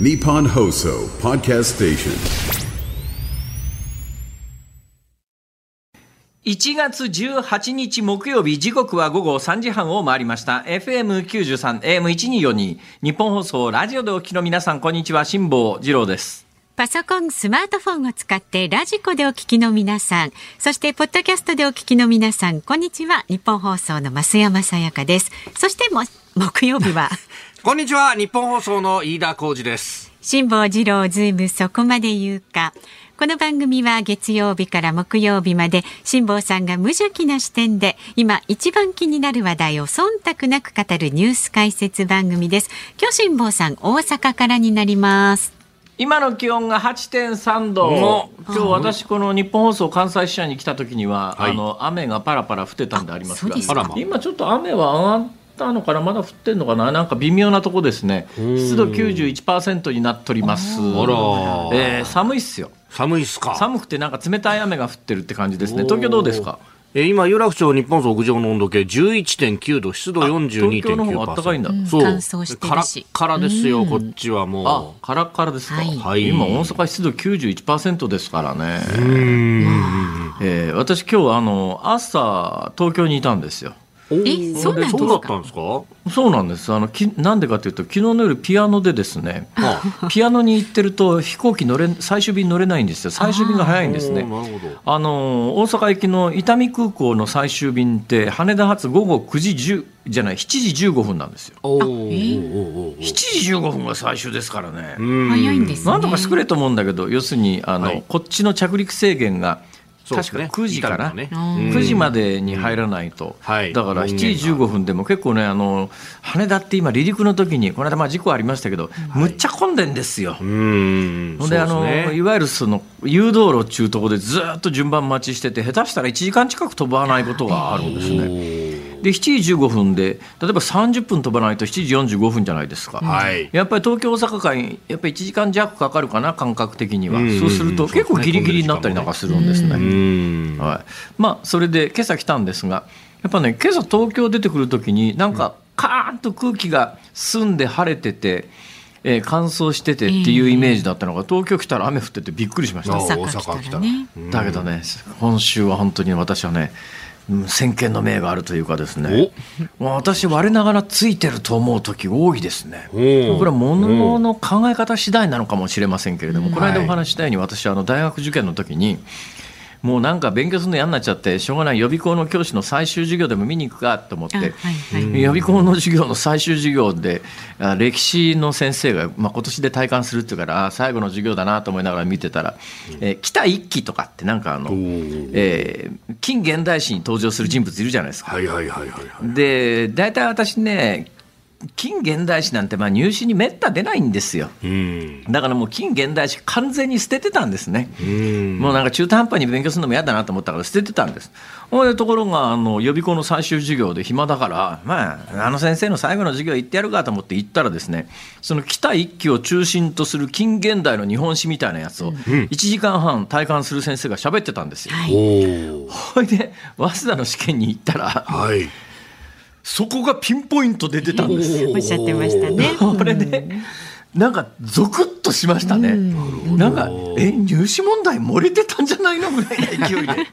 Nippon Hoso Podcast Station. 1月18日木曜日時刻は午後3時半を回りました FM93 AM1242 日本放送ラジオでお聞きの皆さんこんにちは辛坊治郎ですパソコン、スマートフォンを使ってラジコでお聞きの皆さん、そしてポッドキャストでお聞きの皆さん、こんにちは。日本放送の増山さやかです。そしても木曜日はこんにちは。日本放送の飯田浩二です。辛坊治郎ズームそこまで言うか。この番組は月曜日から木曜日まで辛坊さんが無邪気な視点で今一番気になる話題を忖度なく語るニュース解説番組です。今日辛坊さん大阪からになります。今の気温が8.3度今日私この日本放送関西支社に来た時には、はい。あの雨がパラパラ降ってたんでありますがす今ちょっと雨は上がったのかなまだ降ってんのかななんか微妙なとこですね。湿度91%になっております。あら。えー寒いっすよ。寒いっすか。寒くてなんか冷たい雨が降ってるって感じですね。東京どうですか？え今有楽町日本屋上の温度計11.9度湿度42.9%東京の方が暖かいんだ。そう乾燥してるしカラッカラですよ、こっちはあもカラッカラですか、はい。はい。今大阪湿度91%ですからね、ううん。えー私今日あの朝東京にいたんですよ。おえそうなんですか？そうだったんですか？そうなんです。あのきなんでかというと昨日の夜ピアノでですねあ ピアノに行ってると飛行機乗れ最終便乗れないんですよ。最終便が早いんですね。おーなるほど。あの大阪行きの伊丹空港の最終便って羽田発午後9時10じゃない7時15分なんですよ。おー。えおーおーおー。7時15分が最終ですからね、うん。早いんですね。なんとかしてくれと思うんだけど要するにあの、はい。こっちの着陸制限が確か9時かな、伊丹のね。うん。9時までに入らないと、はい。だから7時15分でも結構ねあの羽田って今離陸の時にこの間まあ事故ありましたけど、むっちゃ混んでんですよ。うんほんであのいわゆるその誘導路っていうところでずっと順番待ちしてて下手したら1時間近く飛ばないことがあるんですね。で7時15分で例えば30分飛ばないと7時45分じゃないですか。はい。やっぱり東京、大阪間、やっぱり1時間弱かかるかな、感覚的には、うん。そうすると結構ギリギリになったりなんかするんですね。うん。はい。まあ、それで今朝来たんですが、やっぱね、今朝東京出てくるときに、なんか、カーンと空気が澄んで晴れてて、えー乾燥しててっていうイメージだったのが、東京来たら雨降っててびっくりしました。あ大阪来た。らね。だけどね、今週は本当に私はね、うん先見の明があるというかですね、私、我ながらついてると思う時多いですね。おこれは物の考え方次第なのかもしれませんけれども、この間おはい。話ししたように、私、あの大学受験の時に、もうなんか勉強するの嫌になっちゃって、しょうがない予備校の教師の最終授業でも見に行くかと思って、あはいはい。予備校の授業の最終授業で、あ歴史の先生が、まあ今年で体感するっていうから、あ最後の授業だなと思いながら見てたら、えー北一揆とかって、なんかあの、えー近現代史に登場する人物いるじゃないですか。はいはいはいはいはい。で大体私ね近現代史なんてまあ入試にめった出ないんですよ。うん。だからもう近現代史完全に捨ててたんですね、うん。もうなんか中途半端に勉強するのも嫌だなと思ったから捨ててたんです。ほんでところがあの予備校の最終授業で暇だからまああの先生の最後の授業行ってやるかと思って行ったらですねその北一揆を中心とする近現代の日本史みたいなやつを1時間半体感する先生が喋ってたんですよ、おー。ほいで早稲田の試験に行ったらはいそこがピンポイントで出たんですよ。おっしゃってましたね。これで、なんかゾクッとしましたね。なんか、え、入試問題漏れてたんじゃないのぐらいな勢いで。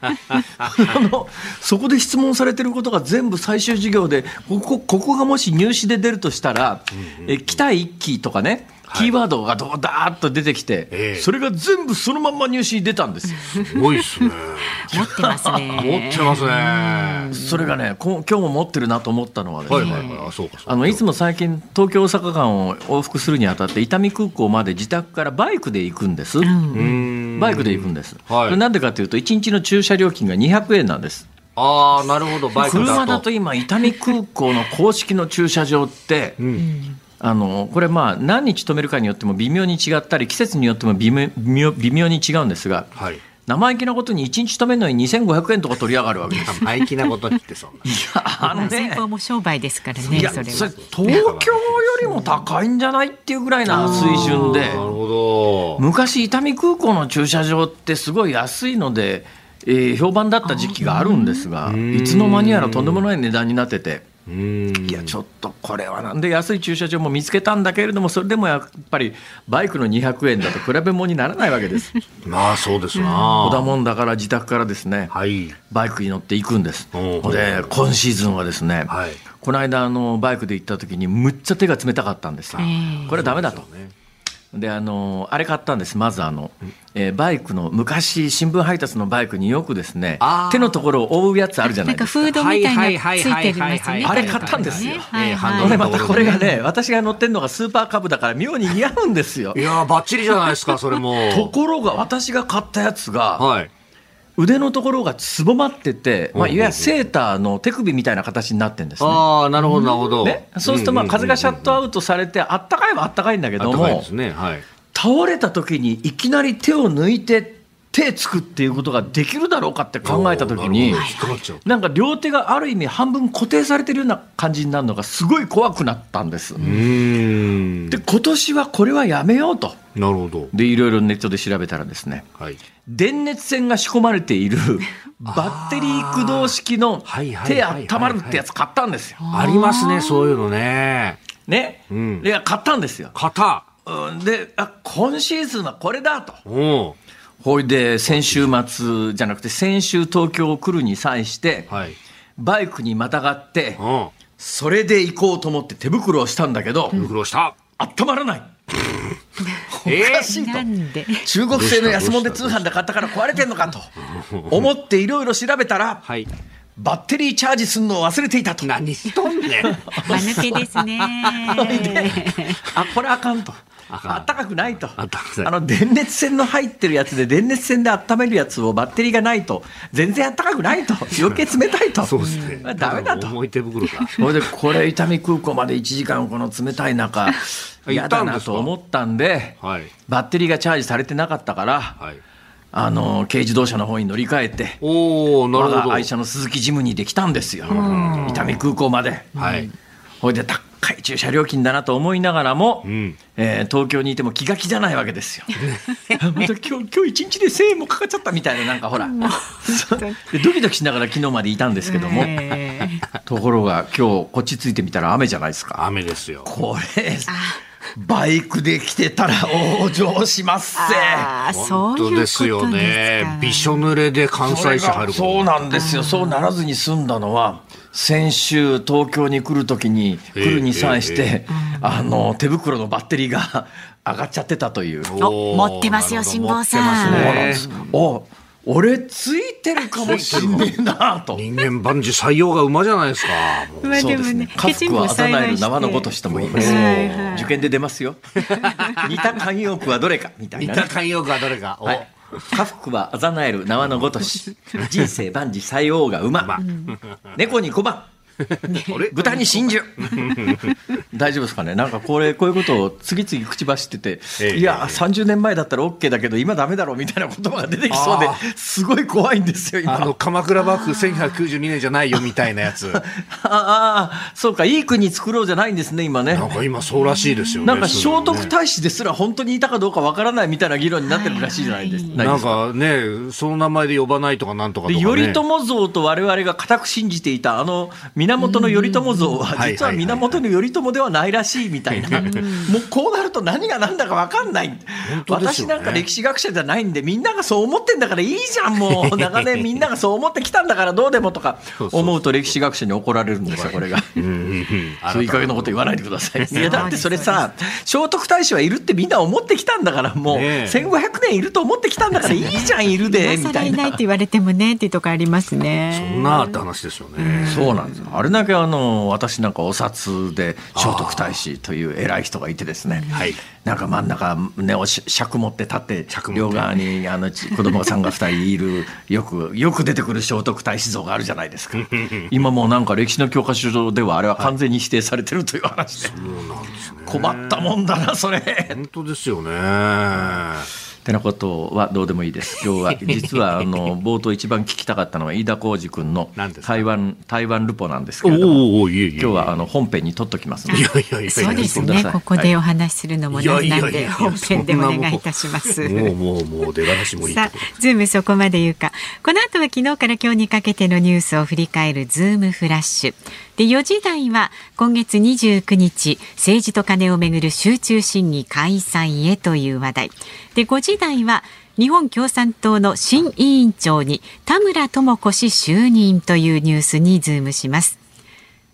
あの、そこで質問されてることが全部最終授業で、ここ、ここがもし入試で出るとしたら、え、北一揆とかね、キーワードがどうだーっと出てきて、ええ。それが全部そのまんま入試に出たんですよ。すごいっすね。持ってます持ね。ってますね。はそれがね、こ今日も持ってるなと思ったのはですね、いはいはい。あそうかそうか。あのいつも最近東京大阪間を往復するにあたって伊丹空港まで自宅からバイクで行くんです、うんバイクで行くんです、はい。なんでかというと1日の駐車料金が200円なんです。ああなるほど。バイクだと。車だと今伊丹空港の公式の駐車場って、あのこれまあ何日止めるかによっても微妙に違ったり季節によっても微妙微妙微妙に違うんですがはい。生意気なことに1日止めるのに2500円とか取り上がるわけです。生意気なことってそんな。いやあのまあ先ね方も商売ですからいね、それやそれは。東京よりも高いんじゃないっていうぐらいな水準で。なるほど。昔伊丹空港の駐車場ってすごい安いので、えー評判だった時期があるんですがいつの間にやらとんでもない値段になってていやちょっとこれはなんで安い駐車場も見つけたんだけれどもそれでもやっぱりバイクの200円だと比べ物にならないわけです。まあそうですな。もんだから自宅からですね、はい。バイクに乗って行くんです。で今シーズンはですね、はいこの間あのバイクで行った時にむっちゃ手が冷たかったんですよ。これはダメだと。であのあれ買ったんですまずあの、えーバイクの昔新聞配達のバイクによくですねあー手のところを覆うやつあるじゃなないんかですか。フードみたいなついてるやつね。あれ買ったんですよはいはいこれまたこれがね私が乗ってるのがスーパーカブだから妙に似合うんですよい。やー、ばっちりじゃないですか、それも。ところが私が買ったやつがはい。腕のところがつぼまってて、まあ、いわゆるセーターの手首みたいな形になってるんですね。ああ、なるほど、なるほど。ね、そうするとまあ風がシャットアウトされてあったかいはあったかいんだけどもあったかいですね。はい。倒れた時にいきなり手を抜いて手つくっていうことができるだろうかって考えた時になんか両手がある意味半分固定されてるような感じになるのがすごい怖くなったんです。で今年はこれはやめようと。なるほど。でいろいろネットで調べたらですねはい。電熱線が仕込まれている バッテリー駆動式の手はいはい温まるってやつ買ったんですよ。ありますね、そういうのね。ね、んいや買ったんですよ。型。うんであ今シーズンはこれだと。おほいで先週末じゃなくて先週東京来るに際して、はい。バイクにまたがってうん。それで行こうと思って手袋をしたんだけど、苦労した。温まらない えおかしいとなんで？中国製の安物で通販で買ったから壊れてんのかと思っていろいろ調べたらはい。バッテリーチャージするのを忘れていたと何しとんねん。間抜けですね。あこれあかんと。あったかくないとあったかくないあの電熱線の入ってるやつで電熱線で温めるやつをバッテリーがないと全然あったかくないと余計冷たいと そうですね。ダメだと重い手袋か。それでこれ伊丹空港まで1時間この冷たい中嫌だなと思ったんではい。バッテリーがチャージされてなかったからはい。あの軽自動車の方に乗り換えておおなる我ほど。が愛車の鈴木ジムニーで来たんですよ伊丹空港まで。はい。ほいで高い駐車料金だなと思いながらも、んえー東京にいても気が気じゃないわけですよ。また今日今日一日で1000円もかかっちゃったみたいななんかほらそう でドキドキしながら昨日までいたんですけども、え ところが今日こっち着いてみたら雨じゃないですか。雨ですよ。これバイクで来てたら往生しますぜ。ああ、そういうこと本当でですすよね。びしょ濡れで関西市入るそうなんですよ、そうならずに済んだのは、先週、東京に来るときに、ええ来るに際して、えあの手袋のバッテリーが 上がっちゃってたという。お持ってますよ辛坊さん。そうなんね。ですお俺ついてるかもしんねえなと。人間万事採用が馬じゃないですか。そうですね。家福はあえる縄のごとしとも言います。はいはい受験で出ますよ。似た慣用句はどれかみたい似なね、た慣用句はどれか。おはい。家福はあざなえる縄のごとし。人生万事採用が馬。猫に小判。あれ？豚に真珠 大丈夫ですかね？なんかこれこういうことを次々口走ってて、ええいや30年前だったら OK だけど今ダメだろうみたいな言葉が出てきそうであすごい怖いんですよ今あの鎌倉幕府1192年じゃないよみたいなやつ。ああそうかいい国作ろうじゃないんですね今ねなんか今そうらしいですよね。なんか聖徳太子ですら本当にいたかどうかわからないみたいな議論になってるらしいじゃないですないなんか。かね、その名前で呼ばないとかなんとかとか、ね。で頼朝像と我々が固く信じていたあの源頼朝像ははい実は源頼朝ではないらしいみたいな。もうこうなると何が何だか分かんない、私なんか歴史学者じゃないんでみんながそう思ってんだからいいじゃんもう。長年みんながそう思ってきたんだからどうでもとか。思うと歴史学者に怒られるんですよこれが。そういういい加減なこと言わないでください。いやだってそれさ聖徳太子はいるってみんな思ってきたんだからもう。ねえ。1500年いると思ってきたんだからいいじゃんいるでみ今たいな更いないって。言われてもねっていうとこありますね。そんなって話ですよね。そうなんですよあれだけあの私なんかお札で聖徳太子という偉い人がいてですね、はい。なんか真ん中、ね、おし尺持って立って両側にあのち子供さんが2人いるよくよく出てくる聖徳太子像があるじゃないですか。今もうなんか歴史の教科書上ではあれは完全に否定されてるという話で、困ったもんだなそれ。本当ですよね。てなことはどうでもいいです。今日は実はあの 冒頭一番聞きたかったのは飯田浩司君の台湾台湾ルポなんですけれども、おおいえいえいえ今日はあの本編に取っときますので。いやいやいやそうですね。ここでお話しするのもなんなんで、本編でお願いいたします。もうもうもう出話もいいとさこあ、ズームそこまで言うか。この後は昨日から今日にかけてのニュースを振り返るズームフラッシュ。で、4時台は今月29日、政治と金をめぐる集中審議開催へという話題。で、5時台は日本共産党の新委員長に田村智子氏就任というニュースにズームします。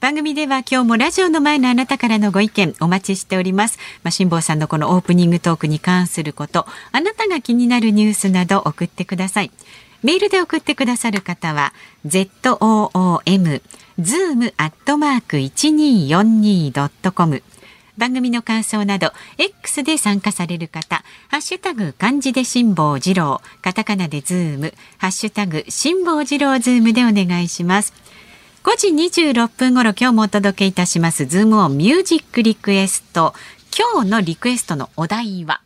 番組では今日もラジオの前のあなたからのご意見お待ちしております。まあ、辛坊さんのこのオープニングトークに関すること、あなたが気になるニュースなど送ってください。メールで送ってくださる方は、zoom、zoom アットマーク 1242.com。番組の感想など X で参加される方、ハッシュタグ漢字で辛坊治郎、カタカナでズーム、ハッシュタグ辛坊治郎ズームでお願いします。5時26分頃今日もお届けいたしますズームオンミュージックリクエスト今日のリクエストのお題は？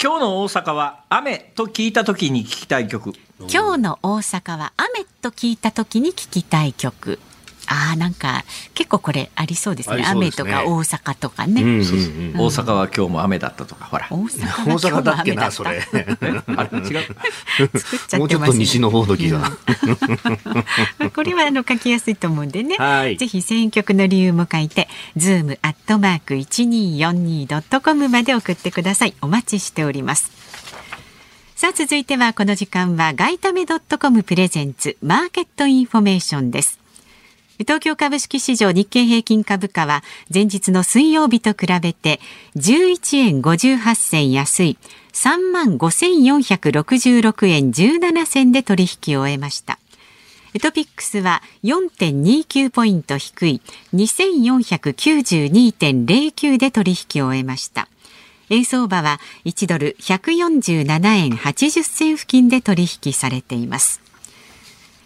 今日の大阪は雨と聞いた時に聞きたい曲。今日の大阪は雨と聞いた時に聞きたい曲あーなんか結構これありそうですねね雨とか大阪とかね、うんうんうん大阪は今日も雨だったとか、ほら。大阪だっけなそれあれ違う。作っちゃもうちょってますねっと西の方の気が、これはあの書きやすいと思うんでね。はいぜひ選曲の理由も書いて、ズームアットマーク一二四二ドットコムまで送ってください。お待ちしております。さあ続いてはこの時間は外為ドットコムプレゼンツマーケットインフォメーションです。東京株式市場日経平均株価は前日の水曜日と比べて11円58銭安い3万5466円17銭で取引を終えました。トピックスは4.29ポイント低い2492.09で取引を終えました。円相場は1ドル147円80銭付近で取引されています。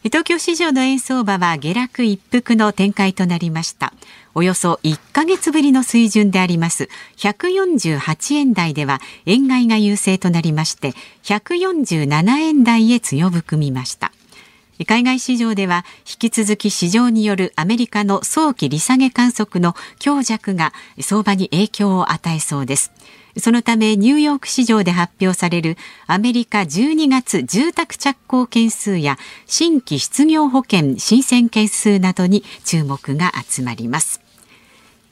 東京市場の円相場は下落一服の展開となりました。およそ1ヶ月ぶりの水準であります148円台では円買いが優勢となりまして147円台へ強含みました。海外市場では引き続き市場によるアメリカの早期利下げ観測の強弱が相場に影響を与えそうです。そのためニューヨーク市場で発表されるアメリカ12月住宅着工件数や新規失業保険申請件数などに注目が集まります。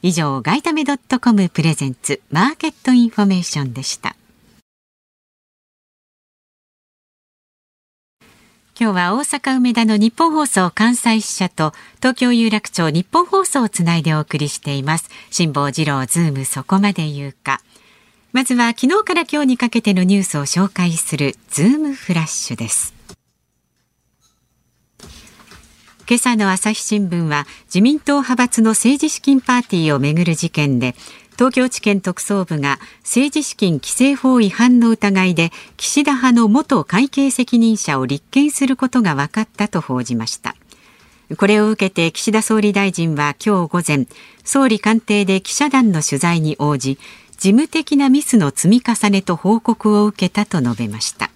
以上、外為ドットコムプレゼンツマーケットインフォメーションでした。今日は大阪梅田のニッポン放送関西支社と東京有楽町ニッポン放送をつないでお送りしています。辛坊治郎ズームそこまで言うか。まずは昨日から今日にかけてのニュースを紹介するズームフラッシュです。今朝の朝日新聞は自民党派閥の政治資金パーティーをめぐる事件で東京地検特捜部が政治資金規正法違反の疑いで岸田派の元会計責任者を立件することが分かったと報じました。これを受けて岸田総理大臣は今日午前総理官邸で記者団の取材に応じ事務的なミスの積み重ねと報告を受けたと述べました。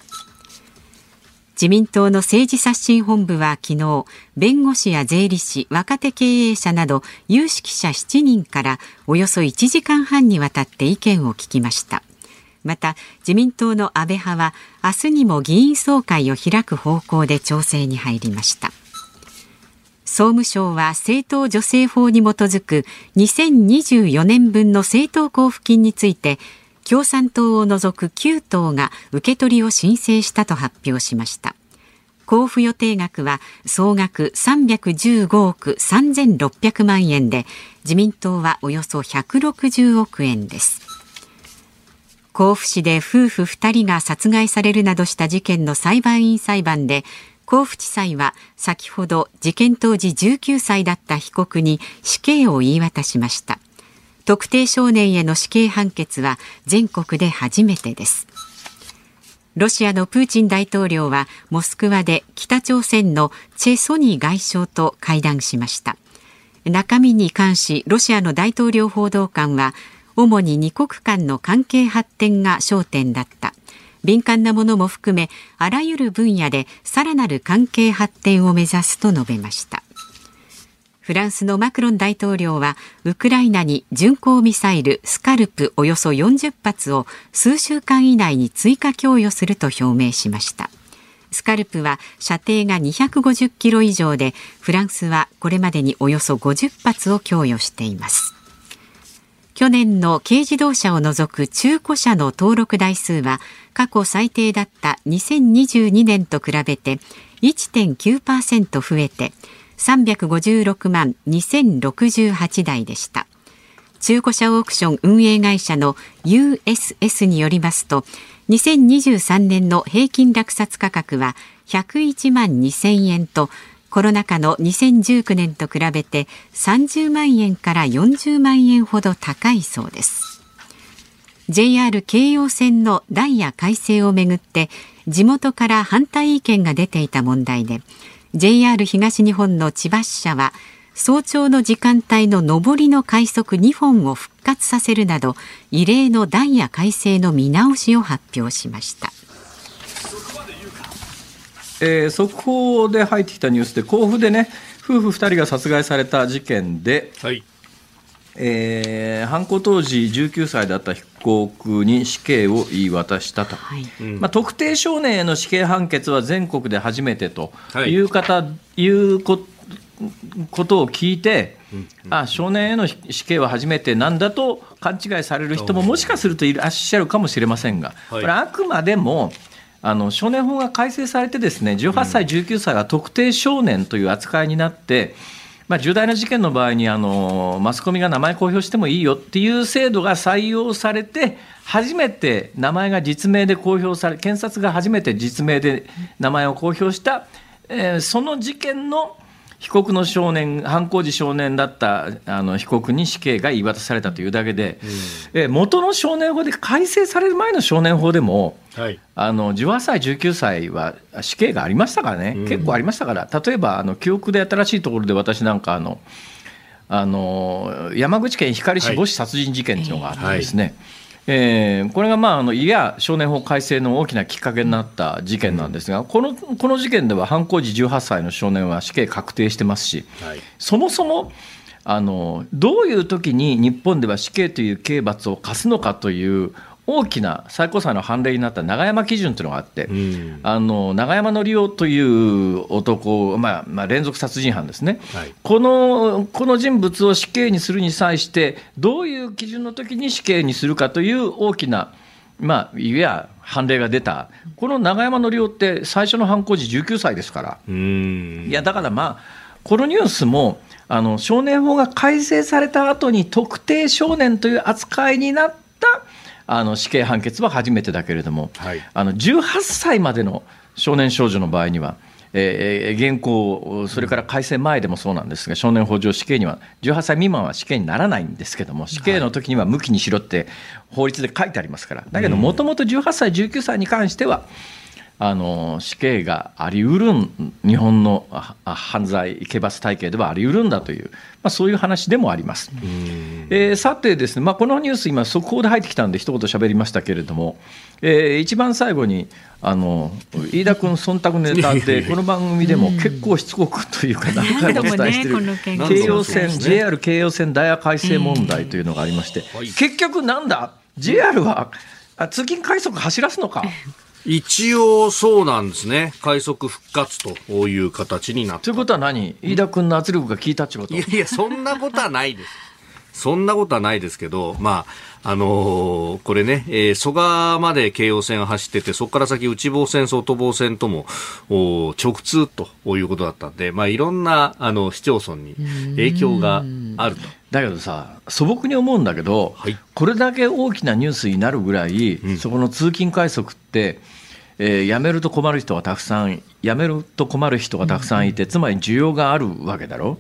自民党の政治刷新本部は昨日弁護士や税理士若手経営者など有識者7人からおよそ1時間半にわたって意見を聞きました。また自民党の安倍派は明日にも議員総会を開く方向で調整に入りました。総務省は政党助成法に基づく2024年分の政党交付金について共産党を除く9党が受け取りを申請したと発表しました。交付予定額は総額315億3600万円で自民党はおよそ160億円です。甲府市で夫婦2人が殺害されるなどした事件の裁判員裁判で甲府地裁は先ほど事件当時19歳だった被告に死刑を言い渡しました。特定少年への死刑判決は全国で初めてです。ロシアのプーチン大統領はモスクワで北朝鮮のチェ・ソニー外相と会談しました。中身に関しロシアの大統領報道官は主に二国間の関係発展が焦点だった。敏感なものも含めあらゆる分野でさらなる関係発展を目指すと述べました。フランスのマクロン大統領はウクライナに巡航ミサイルスカルプおよそ40発を数週間以内に追加供与すると表明しました。スカルプは射程が250キロ以上でフランスはこれまでにおよそ50発を供与しています。去年の軽自動車を除く中古車の登録台数は過去最低だった2022年と比べて1.9%増えて356万2068台でした。中古車オークション運営会社の USS によりますと2023年の平均落札価格は101万2000円とコロナ禍の2019年と比べて30万円から40万円ほど高いそうです。JR 京葉線のダイヤ改正をめぐって地元から反対意見が出ていた問題で JR 東日本の千葉支社は早朝の時間帯の上りの快速2本を復活させるなど異例のダイヤ改正の見直しを発表しましたえー、速報で入ってきたニュースで甲府でね夫婦2人が殺害された事件で、はい。えー犯行当時19歳だった被告に死刑を言い渡したと、はい。まあ、特定少年への死刑判決は全国で初めてとはい。いう方、いうこことを聞いて、あ少年への死刑は初めてなんだと勘違いされる人ももしかするといらっしゃるかもしれませんが、はい。これあくまでもあの少年法が改正されてですね18歳、19歳は特定少年という扱いになって、まあ、重大な事件の場合にあのマスコミが名前公表してもいいよっていう制度が採用されて初めて名前が実名で公表され検察が初めて実名で名前を公表した、えーその事件の被告の少年犯行時少年だったあの被告に死刑が言い渡されたというだけで、えー元の少年法で改正される前の少年法でもはい。あの18歳、19歳は死刑がありましたからね、結構ありましたから、例えばあの記憶で新しいところで私なんかあの、あの山口県光市はい母子殺人事件っていうのがあってですね、えーこれが、まあ、あのいや少年法改正の大きなきっかけになった事件なんですが、このこの事件では犯行時18歳の少年は死刑確定してますし、はい。そもそもあのどういう時に日本では死刑という刑罰を課すのかという大きな最高裁の判例になった永山基準というのがあって、うん。あの永山則夫という男、まあまあ、連続殺人犯ですね、はいこのこの人物を死刑にするに際して、どういう基準の時に死刑にするかという大きな、まあ、いわや判例が出た、この永山則夫って、最初の犯行時19歳ですから。うん。いやだからまあこのニュースもあの少年法が改正された後に特定少年という扱いになったあの死刑判決は初めてだけれども、はい。あの18歳までの少年少女の場合には、えー現行、それから改正前でもそうなんですが、少年法上、死刑には、18歳未満は死刑にならないんですけども、死刑の時には無期にしろって法律で書いてありますから、だけど、もともと18歳、19歳に関しては、あの死刑がありうるん、日本の犯罪、刑罰体系ではありうるんだという、まあ、そういう話でもあります。えーさてですね、まあ、このニュース、今、速報で入ってきたんで、一言喋りましたけれども、えー一番最後に、あの飯田君、忖度ネタって、この番組でも結構しつこくというか、何回もお伝えしてる京葉線、JR 京葉線ダイヤ改正問題というのがありまして、結局なんだ、JR はあ通勤快速走らすのか？一応そうなんですね。快速復活という形になったということは何？飯田君の圧力が効いたってこと？いやいや、そんなことはないです。そんなことはないですけど、まあ、あのーこれね、えー蘇我まで京葉線を走ってて、そこから先内房線、外房線とも、お直通ということだったんで、まあ、いろんな、あの、市町村に影響があると。だけどさ素朴に思うんだけど、はいこれだけ大きなニュースになるぐらい、そこの通勤快速って、えー辞めると困る人がたくさん辞めると困る人がたくさんいて、つまり需要があるわけだろ、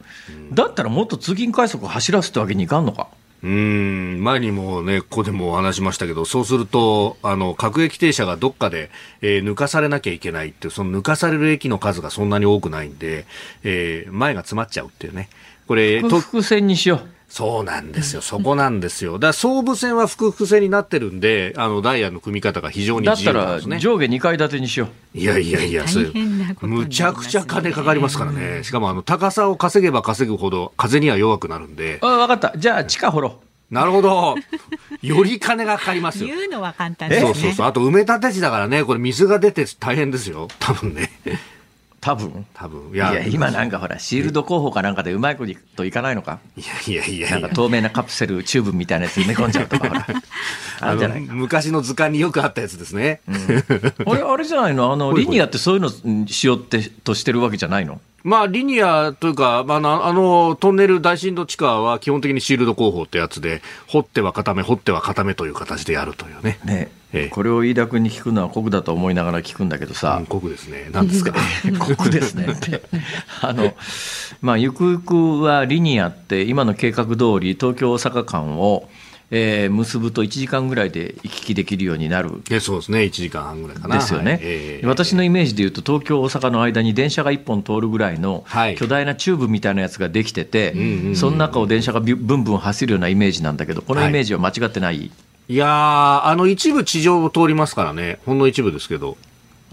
だったらもっと通勤快速を走らすってわけにいかんのか？うーん、前にもね、ここでもお話しましたけど、そうすると、あの、各駅停車がどっかで、えー抜かされなきゃいけないっていう、その抜かされる駅の数がそんなに多くないんで、えー前が詰まっちゃうっていうね。これ、と複線にしよう。そうなんですよ。そこなんですよ。だから総武線は複々線になってるんで、あのダイヤの組み方が非常に自由なんですね。上下2階建てにしよう。いやいやいや、それ大変なことになりますよねむちゃくちゃ金かかりますからね。しかもあの高さを稼げば稼ぐほど風には弱くなるんで。あ分かった。じゃあ地下掘ろなるほど。より金がかかりますよ。言うのは簡単ですね。そうそうそう。あと埋め立て地だからね、これ水が出て大変ですよ。多分ね。う。多分。多分。いいや、や、今なんかほら、シールド候補かなんかでうまいこといかないのか？いやいやいやないんやか透明なカプセル、チューブみたいなやつ埋め込んじゃうとか、ほら。あるんじゃないか。昔の図鑑によくあったやつですね。あれ、あれじゃないの？あの、リニアってそういうのうんしようって、としてるわけじゃないの？まあ、リニアというか、まああの、あのトンネル大深度地下は基本的にシールド工法ってやつで、掘っては固め、掘っては固めという形でやるというね。ねええこれを飯田君に聞くのは酷だと思いながら聞くんだけどさ暗、黒ですね。なんですか？酷ですねって。あの、まあ、ゆくゆくはリニアって、今の計画通り、東京・大阪間を、えー結ぶと1時間ぐらいで行き来できるようになるえそうですね。1時間半ぐらいかな。ですよね、はいええ私のイメージでいうと東京大阪の間に電車が1本通るぐらいのはい巨大なチューブみたいなやつができてて、んうんうんその中を電車がビュブンブン走るようなイメージなんだけどこのイメージは間違ってない、い？やー、あの一部地上を通りますからね。ほんの一部ですけど。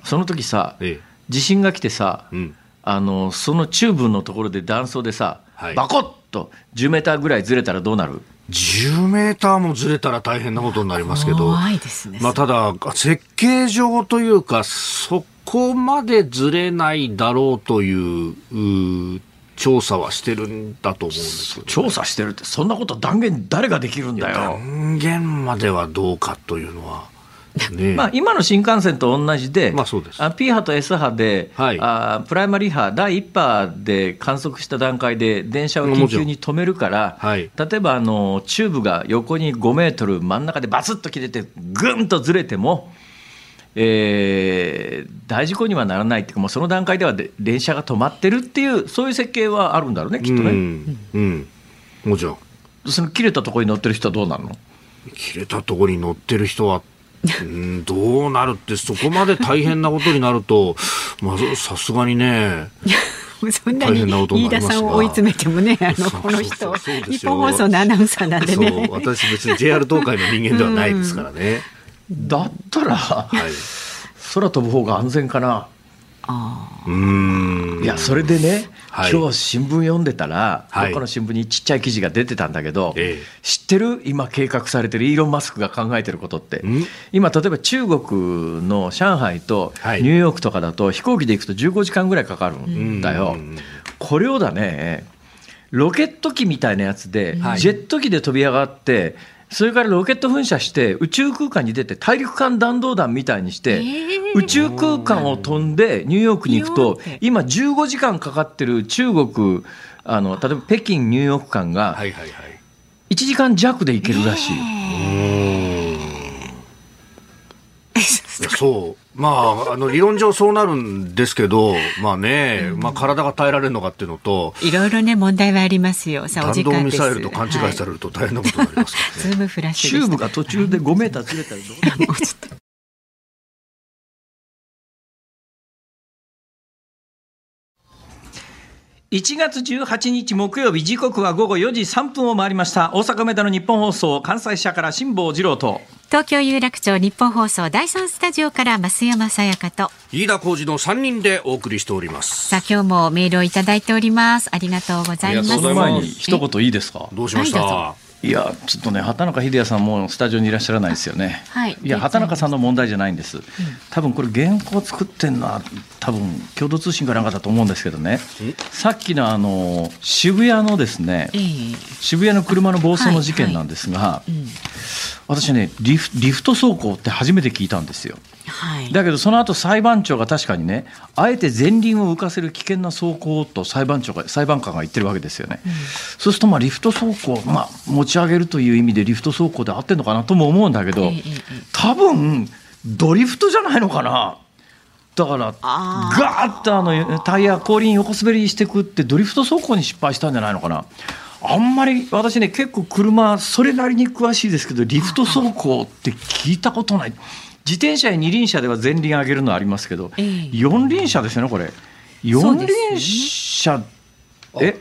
その時さえ地震が来てさ、えうん。あのそのチューブのところで断層でさ、はいバコッと10メーターぐらいずれたらどうなる？10メーターもずれたら大変なことになりますけど。怖いですね。まあ、ただ、設計上というか、そこまでずれないだろうという調査はしてるんだと思うんですけど、調査してるってそんなこと断言誰ができるんだよ。断言まではどうかというのは、ねまあ、今の新幹線と同じで、まあそうです。あ P 波と S 波で、はい。あプライマリー波、第1波で観測した段階で、電車を緊急に止めるから、はい。例えばあのチューブが横に5メートル、真ん中でバツッと切れて、ぐんとずれても、えー大事故にはならないっていうか、もうその段階ではで電車が止まってるっていう、そういう設計はあるんだろうね、きっとね。うん、うん、もちろん。その切れたところに乗ってる人はどうなるの？切れたところに乗ってる人は、うん、どうなるって、そこまで大変なことになると、まあ、さすがにね、そんなに大変なことに飯田なりますがさんを追い詰めてもね、あのこの人日本放送のアナウンサーなんでそうね。私別に JR 東海の人間ではないですからね。だったら、はい。空飛ぶ方が安全かな。うーん。いや、それでね、はい今日新聞読んでたら、はいどっかの新聞にちっちゃい記事が出てたんだけど、ええ知ってる今計画されてるイーロン・マスクが考えてることってん？今、例えば中国の上海とはいニューヨークとかだと、飛行機で行くと15時間ぐらいかかるんだよ。うんこれをだね、ロケット機みたいなやつで、はいジェット機で飛び上がって、それからロケット噴射して、宇宙空間に出て、大陸間弾道弾みたいにして、宇宙空間を飛んで、ニューヨークに行くと今、15時間かかってる中国、あの例えば北京、ニューヨーク間が、はいはいはい。1時間弱で行けるらしい。いやそう。まあ、あの、理論上そうなるんですけど、まあね、まあ体が耐えられるのかっていうのと、いろいろね問題はありますよ。さあお弾道時間です。ミサイルと勘違いされると大変なことになりますからね。ズームフラッシュチューブ。が途中で5メーターずれたらどうなるもうちょっと1月18日木曜日時刻は午後4時3分を回りました大阪梅田の日本放送関西支社から辛坊治郎と東京有楽町日本放送第三スタジオから増山さやかと。飯田浩二の3人でお送りしております。さあ今日もメールをいただいております。ありがとうございます。その前に一言いいですか？どうしました、はいどいやちょっとね畑中秀也さんもスタジオにいらっしゃらないですよね。はいや畑中さんの問題じゃないんです、多分これ原稿作ってんのは多分共同通信かなんかだと思うんですけどね。さっきのあの渋谷のですねええ。渋谷の車の暴走の事件なんですが、私ねリフリフト走行って初めて聞いたんですよ。はい。だけどその後裁判長が確かにねあえて前輪を浮かせる危険な走行と裁判長が裁判官が言ってるわけですよね、そうするとまあリフト走行、まあ、持ち上げるという意味でリフト走行で合ってるのかなとも思うんだけど、多分ドリフトじゃないのかな。だからあガーッとあのタイヤ後輪横滑りしてくってドリフト走行に失敗したんじゃないのかなあんまり私ね結構車それなりに詳しいですけどリフト走行って聞いたことない。自転車や二輪車では前輪上げるのはありますけど、ええ。四輪車ですよねこれ。四輪車え？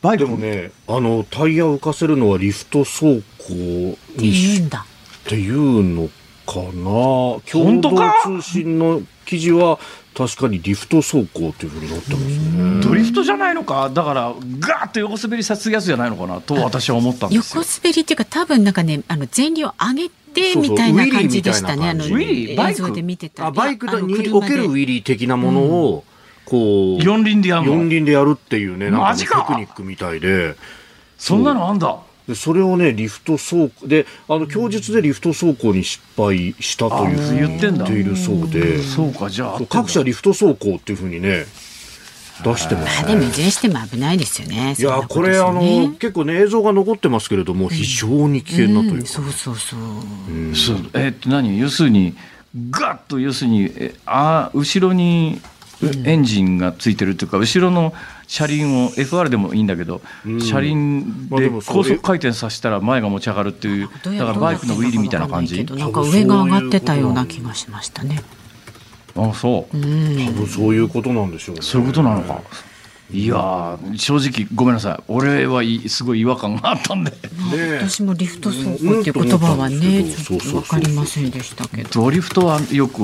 バイク？でもねあのタイヤを浮かせるのはリフト走行ってにし言うんだ。っていうのかな。共同本当か？通信の記事は確かにリフト走行っていうふうになってますね。ドリフトじゃないのか？だからガーッと横滑りさせるやつじゃないのかなと私は思ったんです横よ滑りっていうか多分なんかねあの前輪を上げてみたいな感じでしたね。あのウィリーみたいな感じ。映像で見てたあバイクにいやあの車で。置けるウィリー的なものを、こう四輪でやんの？四輪でやるっていうねなんかねテクニックみたいで。そんなのあんだでそれをねリフト走行であの供述でリフト走行に失敗したというふうにあ言ってんだ。言っているそうで。そうかじゃあ各社リフト走行っていうふうにね出してますね。あでもいずれにしても危ないですよね。いやこれあの結構ね映像が残ってますけれども非常に危険なというか、そうそうそう。そう。えっと何？要するにガッと要するにえあ後ろにエンジンがついてるというか後ろの車輪を FR でもいいんだけど、ん。車輪で高速回転させたら前が持ち上がるっていうだからバイクのウィリーみたいな感じ。ないけどなんか上が上がってたような気がしましたね。あそう、多分そういうことなんでしょうね。そういうことなのか。いやー正直ごめんなさい。俺はいすごい違和感があったんで。私もリフト走行っていう言葉はねうん。ちょっとわかりませんでしたけど。ドリフトはよく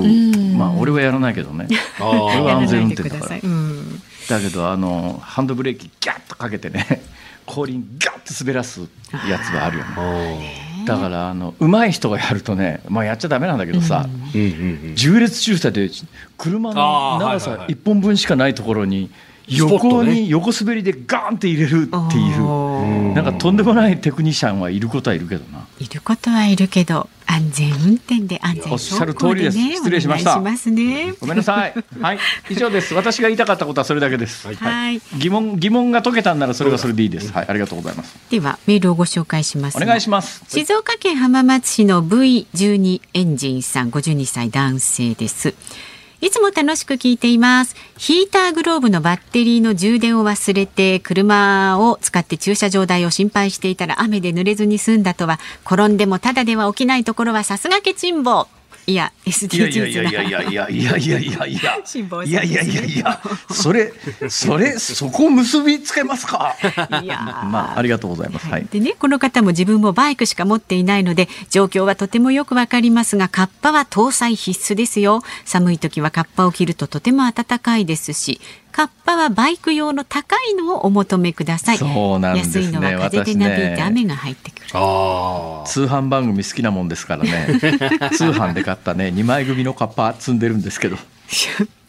まあ俺はやらないけどね。あ俺はー安全運転だから。い。うんだけどあのハンドブレーキギャッとかけてね 後輪ガッと滑らすやつがあるよね。だからあの上手い人がやるとねまあやっちゃダメなんだけどさ、うんうん重列駐車で車の長さあーはいはいはい。1本分しかないところに横に横滑りでガーンって入れるっていう。うん。なんかとんでもないテクニシャンはいることはいるけどな。いることはいるけど安全運転で安全おっしゃる走行で通りですね失礼しました。お願いしますね。ごめんなさい。はい。以上です。私が言いたかったことはそれだけです、はい。はい。疑問疑問が解けたんならそれはそれでいいです。はい。ありがとうございます。ではメールをご紹介します。お願いします。静岡県浜松市の V12 エンジンさん52歳男性ですいつも楽しく聞いています。ヒーターグローブのバッテリーの充電を忘れて車を使って駐車場代を心配していたら雨で濡れずに済んだとは転んでもただでは起きないところはさすがケチンボ。いやいやいやい SDGs やいやいやいやいやいやいやいやいやいやいやいやいやそれそれそこ結びつけますかいやまあありがとうございますはいでねこの方も自分もバイクしか持っていないので状況はとてもよくわかりますがカッパは搭載必須ですよ寒い時はカッパを着るととても暖かいですしカッパはバイク用の高いのをお求めください。そうなんですね。安いのは風でなびいて雨が入ってくる、あー。通販番組好きなもんですからね。通販で買ったね2枚組のカッパ積んでるんですけど。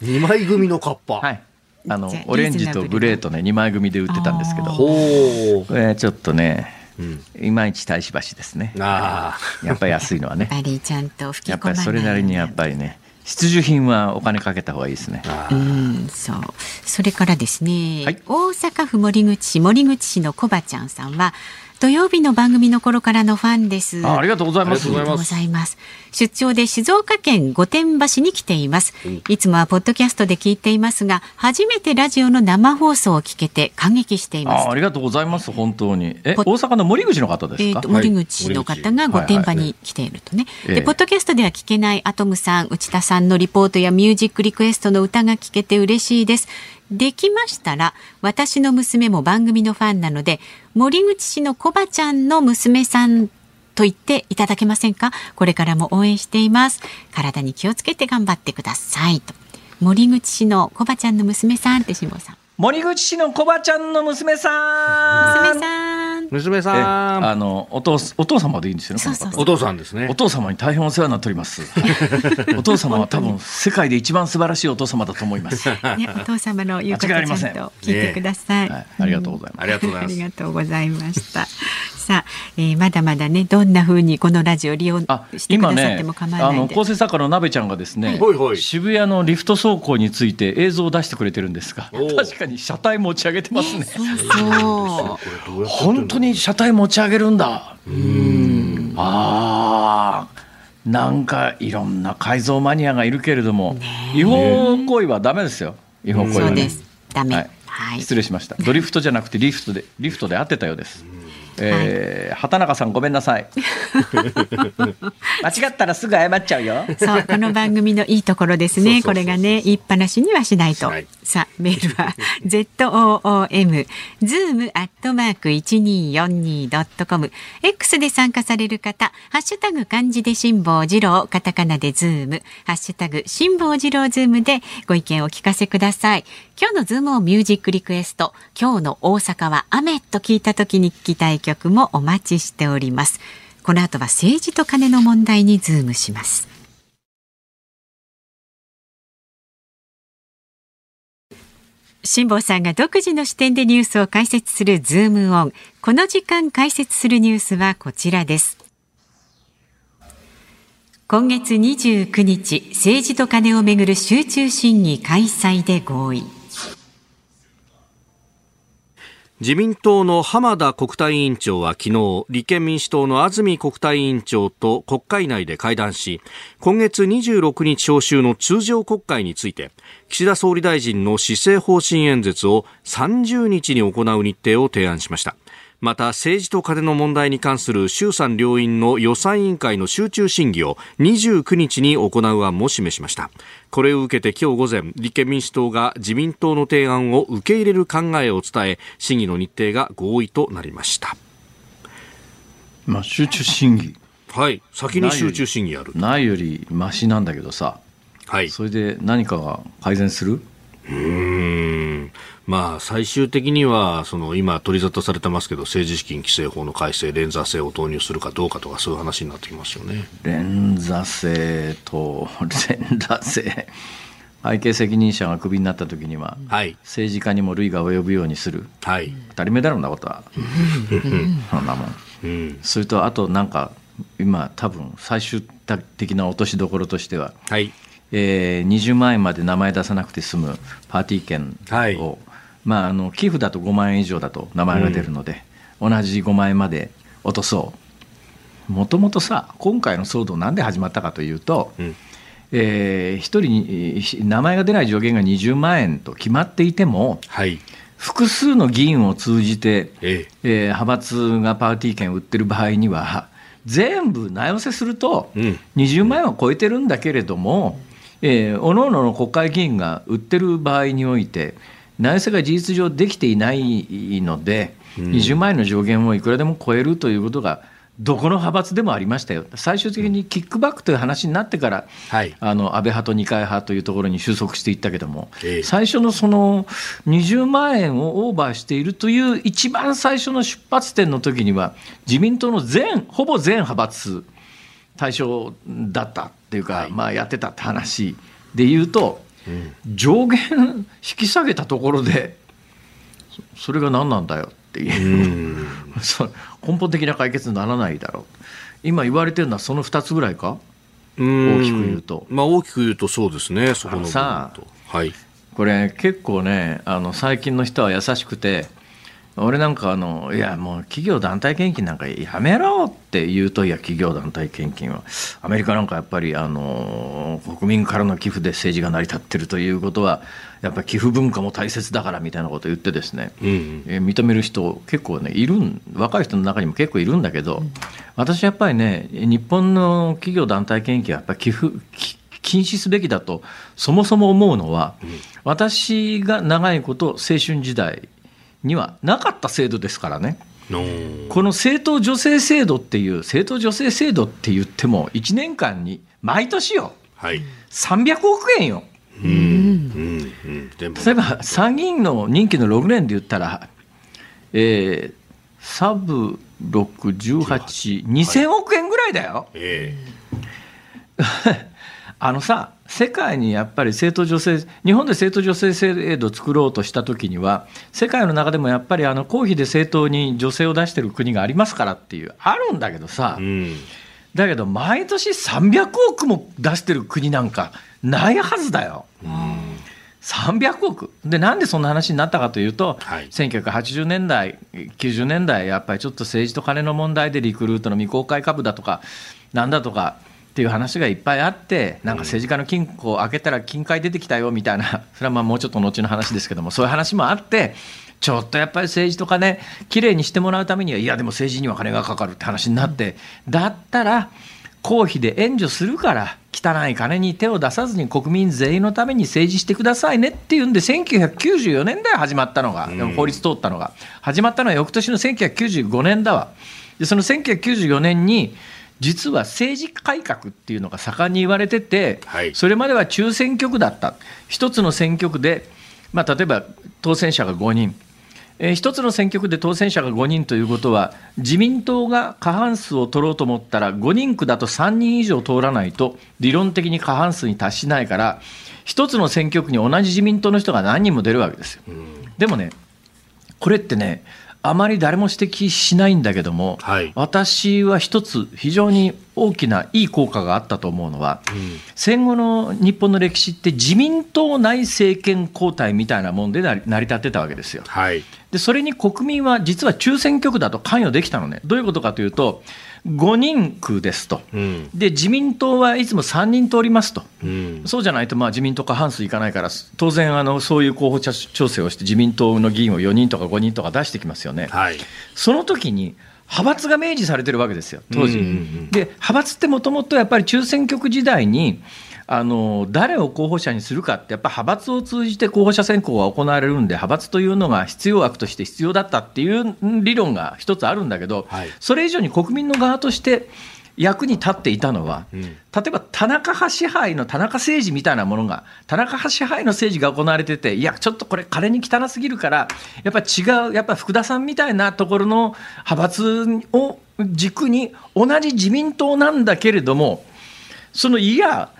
二枚組のカッパ、はい。あのオレンジとグレーとね2枚組で売ってたんですけど。ほうこれちょっとねうん。いまいち大し橋ですね。あやっぱり安いのはね。やっぱりちゃんと吹きやっぱりそれなりにやっぱりね必需品はお金かけた方がいいですね。うん、そう。それからですね、はい。大阪府森口市森口市のコバちゃんさんは土曜日の番組の頃からのファンです。あありがとうございます。出張で静岡県御殿場市に来ています。いつもはポッドキャストで聞いていますが、初めてラジオの生放送を聞けて感激しています。あ。ありがとうございます。本当に。えポ大阪の森口の方ですか、えー、と森口の方が御殿場に来ているとね、ええ。でポッドキャストでは聞けないアトムさん内田さんのリポートやミュージックリクエストの歌が聞けて嬉しいですできましたら私の娘も番組のファンなので森口市のコバちゃんの娘さんと言っていただけませんか？これからも応援しています。体に気をつけて頑張ってくださいと。森口市のコバちゃんの娘さんって辛坊さん。森口市のコバちゃんの娘さん。娘さん娘えさんあのお父お父様でいいんですよねお父さんですねお父様に大変お世話になっております。お父様は多分世界で一番素晴らしいお父様だと思います。はね、お父様の言うことちゃんと聞いてください。い、ありがとうございます。ありがとうございあますりがとうございました。さあ、えーまだまだね、どんな風にこのラジオを利用あしてく今ねださっても構あわないんで。の構成作家の鍋ちゃんがですね、はいはい渋谷のリフト走行について映像を出してくれてるんですが確かに車体持ち上げてますね、そうそう。これどう本当に車体持ち上げるんだ。あー。なんかいろんな改造マニアがいるけれども、違法行為はダメですよ。違法行為はね。そうです。ダメ。ははい。い。失礼しました。ドリフトじゃなくてリフトでリフトで合ってたようです、えー畑中さんごめんなさい。間違ったらすぐ謝っちゃうよ。そう、この番組のいいところですね。これがね、言いっぱなしにはしないと。さあ、メールは zoom zoom アットマーク一二四二ドットコム X で参加される方、ハッシュタグ漢字で辛坊治郎、カタカナでズーム、ハッシュタグ辛坊治郎ズームでご意見をお聞かせください。今日のズームをミュージックリクエスト、今日の大阪は雨と聞いた時に聞きたい曲もお待ちしております。この後は政治と金の問題にズームします。辛坊さんが独自の視点でニュースを解説するズームオン。この時間解説するニュースはこちらです。今月29日、政治と金をめぐる集中審議開催で合意。自民党の浜田国対委員長は昨日、立憲民主党の安住国対委員長と国会内で会談し、今月26日召集の通常国会について、岸田総理大臣の施政方針演説を30日に行う日程を提案しました。また政治と金の問題に関する衆参両院の予算委員会の集中審議を29日に行う案も示しました。これを受けて今日午前立憲民主党が自民党の提案を受け入れる考えを伝え審議の日程が合意となりました。まあ、集中審議。はい。先に集中審議やるないよりマシなんだけどさ、はい。それで何かが改善する？うーんまあ、最終的にはその今、取り沙汰されてますけど政治資金規正法の改正、連座制を導入するかどうかとかそういう話になってきますよね。連座制と 連座制。会計責任者がクビになった時には、はい、政治家にも類が及ぶようにする。はい。当たり前だろうなことは。そんなもん。うん。それとあとなんか今多分最終的な落としどころとしては、はい。えー20万円まで名前出さなくて済むパーティー券を、はいまあ、あの寄付だと5万円以上だと名前が出るので、同じ5万円まで落とそう。もともとさ今回の騒動なんで始まったかというと、うん。えー一人にえー名前が出ない上限が20万円と決まっていてもはい。複数の議員を通じて、ええ。ー派閥がパーティー券を売ってる場合には全部名寄せするとうん。20万円は超えてるんだけれども、えー、各々の国会議員が売ってる場合において名寄せが事実上できていないので、20万円の上限をいくらでも超えるということがどこの派閥でもありましたよ。最終的にキックバックという話になってから、はい。あの安倍派と二階派というところに収束していったけども、ええ。最初のその20万円をオーバーしているという一番最初の出発点の時には自民党の全ほぼ全派閥対象だったっていうか、まあ、やってたって話で言うと、上限引き下げたところでそそれが何なんだよってい う、根本的な解決にならないだろう。今言われてるのはその2つぐらいか？大大きく言うと。まあ、大きく言うとそうですね、そこの部分と。はい。これ結構ねあの最近の人は優しくて俺なんかあのいやもう企業団体献金なんかやめろって言うといや企業団体献金は。アメリカなんかやっぱりあの国民からの寄付で政治が成り立ってるということはやっぱり寄付文化も大切だからみたいなことを言ってですね、うんうん。えー認める人結構ねいるん若い人の中にも結構いるんだけど、私やっぱりね日本の企業団体献金はやっぱり寄付き禁止すべきだとそもそも思うのは、私が長いこと青春時代にはなかった制度ですからね。この政党助成制度っていう政党助成制度って言っても1年間に毎年よはい。300億円よ。うん。うん。うん。例えば参議院の任期の6年で言ったら、えーサブ6、18、2000億円ぐらいだよ。え あのさ、世界にやっぱり政党助成、日本で政党助成制度を作ろうとしたときには、世界の中でもやっぱりあの公費で政党に助成を出してる国がありますからっていう、あるんだけどさえ。う、ん。だけど毎年300億も出してる国なんかないはずだよ。300億でなんでそんな話になったかというと、はい1980年代90年代やっぱりちょっと政治と金の問題でリクルートの未公開株だとかなんだとかっていう話がいっぱいあってなんか政治家の金庫を開けたら金塊出てきたよみたいな それはまあもうちょっと後の話ですけどもそういう話もあってちょっとやっぱり政治と金きれいにしてもらうためにはいやでも政治には金がかかるって話になってだったら公費で援助するから汚い金に手を出さずに国民全員のために政治してくださいねっていうんで1994年だよ始まったのが、法律通ったのが。始まったのは翌年の1995年だわ。でその1994年に実は政治改革っていうのが盛んに言われてて、はい。それまでは中選挙区だった。一つの選挙区で、まあ、例えば当選者が5人。えー一つの選挙区で当選者が5人ということは、自民党が過半数を取ろうと思ったら、5人区だと3人以上通らないと、理論的に過半数に達しないから、一つの選挙区に同じ自民党の人が何人も出るわけですよ。でもね、これってね、あまり誰も指摘しないんだけども、はい私は一つ非常に大きないい効果があったと思うのは、戦後の日本の歴史って自民党内政権交代みたいなもんで成り成り立ってたわけですよ。はい。でそれに国民は実は中選挙区だと関与できたのね、どういうことかというと、5人区ですと、うん。で自民党はいつも3人通りますと、うん。そうじゃないとまあ自民党過半数いかないから、当然あの、そういう候補者調整をして、自民党の議員を4人とか5人とか出してきますよね。はい。その時に派閥が明示されてるわけですよ、当時。うんうんうんで、派閥ってもともとやっぱり中選挙区時代に、あの誰を候補者にするかって、やっぱ派閥を通じて候補者選考が行われるんで、派閥というのが必要悪として必要だったっていう理論が一つあるんだけど、はい。それ以上に国民の側として役に立っていたのは、ん。例えば田中派支配の田中政治みたいなものが、田中派支配の政治が行われてて、いや、ちょっとこれ、金に汚すぎるから、やっぱ違う、やっぱ福田さんみたいなところの派閥を軸に、同じ自民党なんだけれども、そのいや、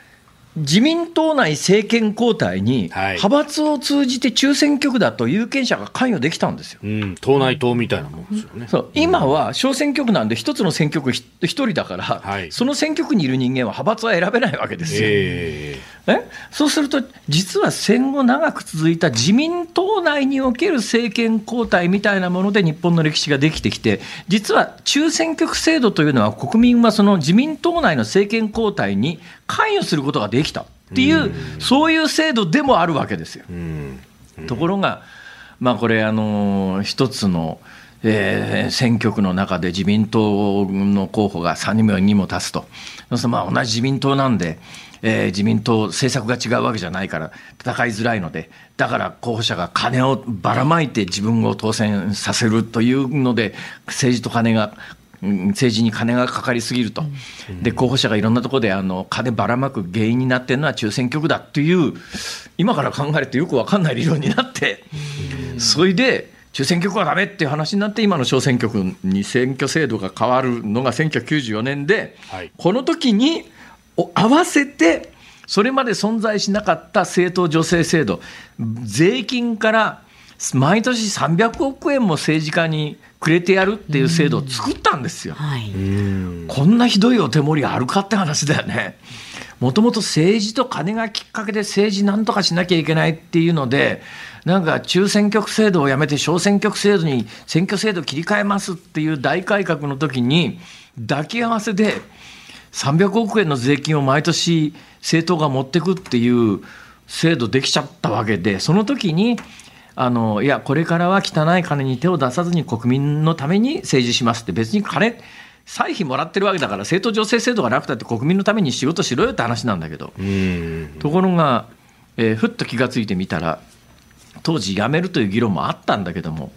自民党内政権交代に、はい派閥を通じて中選挙区だと有権者が関与できたんですよ。うん。党内党みたいなもんですよね。そう今は小選挙区なんで、一つの選挙区ひ一人だから、はいその選挙区にいる人間は派閥は選べないわけですよ。ええ？そうすると、実は戦後長く続いた自民党内における政権交代みたいなもので日本の歴史ができてきて、実は中選挙区制度というのは、国民はその自民党内の政権交代に関与することができたっていう、そういう制度でもあるわけですよ。ところが、まあ、これ、あの一つの、えー選挙区の中で自民党の候補が3人も4人も立つとまあ同じ自民党なんで、えー自民党、政策が違うわけじゃないから、戦いづらいので、だから候補者が金をばらまいて自分を当選させるというので、政治と金が。うん政治に金がかかりすぎると、で候補者がいろんなところであの金ばらまく原因になっているのは中選挙区だという、今から考えるとよくわかんない理論になって、それで中選挙区はだめっていう話になって、今の小選挙区に選挙制度が変わるのが1994年で、はい。この時にお合わせて、それまで存在しなかった政党助成制度、税金から毎年300億円も政治家にくれてやるっていう制度を作ったんですよ。はい。こんなひどいお手盛りあるかって話だよね。もともと政治と金がきっかけで政治なんとかしなきゃいけないっていうので、なんか中選挙区制度をやめて小選挙区制度に選挙制度切り替えますっていう大改革の時に抱き合わせで300億円の税金を毎年政党が持ってくっていう制度できちゃったわけで、その時にあのいや、これからは汚い金に手を出さずに国民のために政治しますって、別に金、歳費もらってるわけだから、政党助成制度がなくたって国民のために仕事しろよって話なんだけど、うん。ところが、えーふっと気がついてみたら、当時、辞めるという議論もあったんだけども、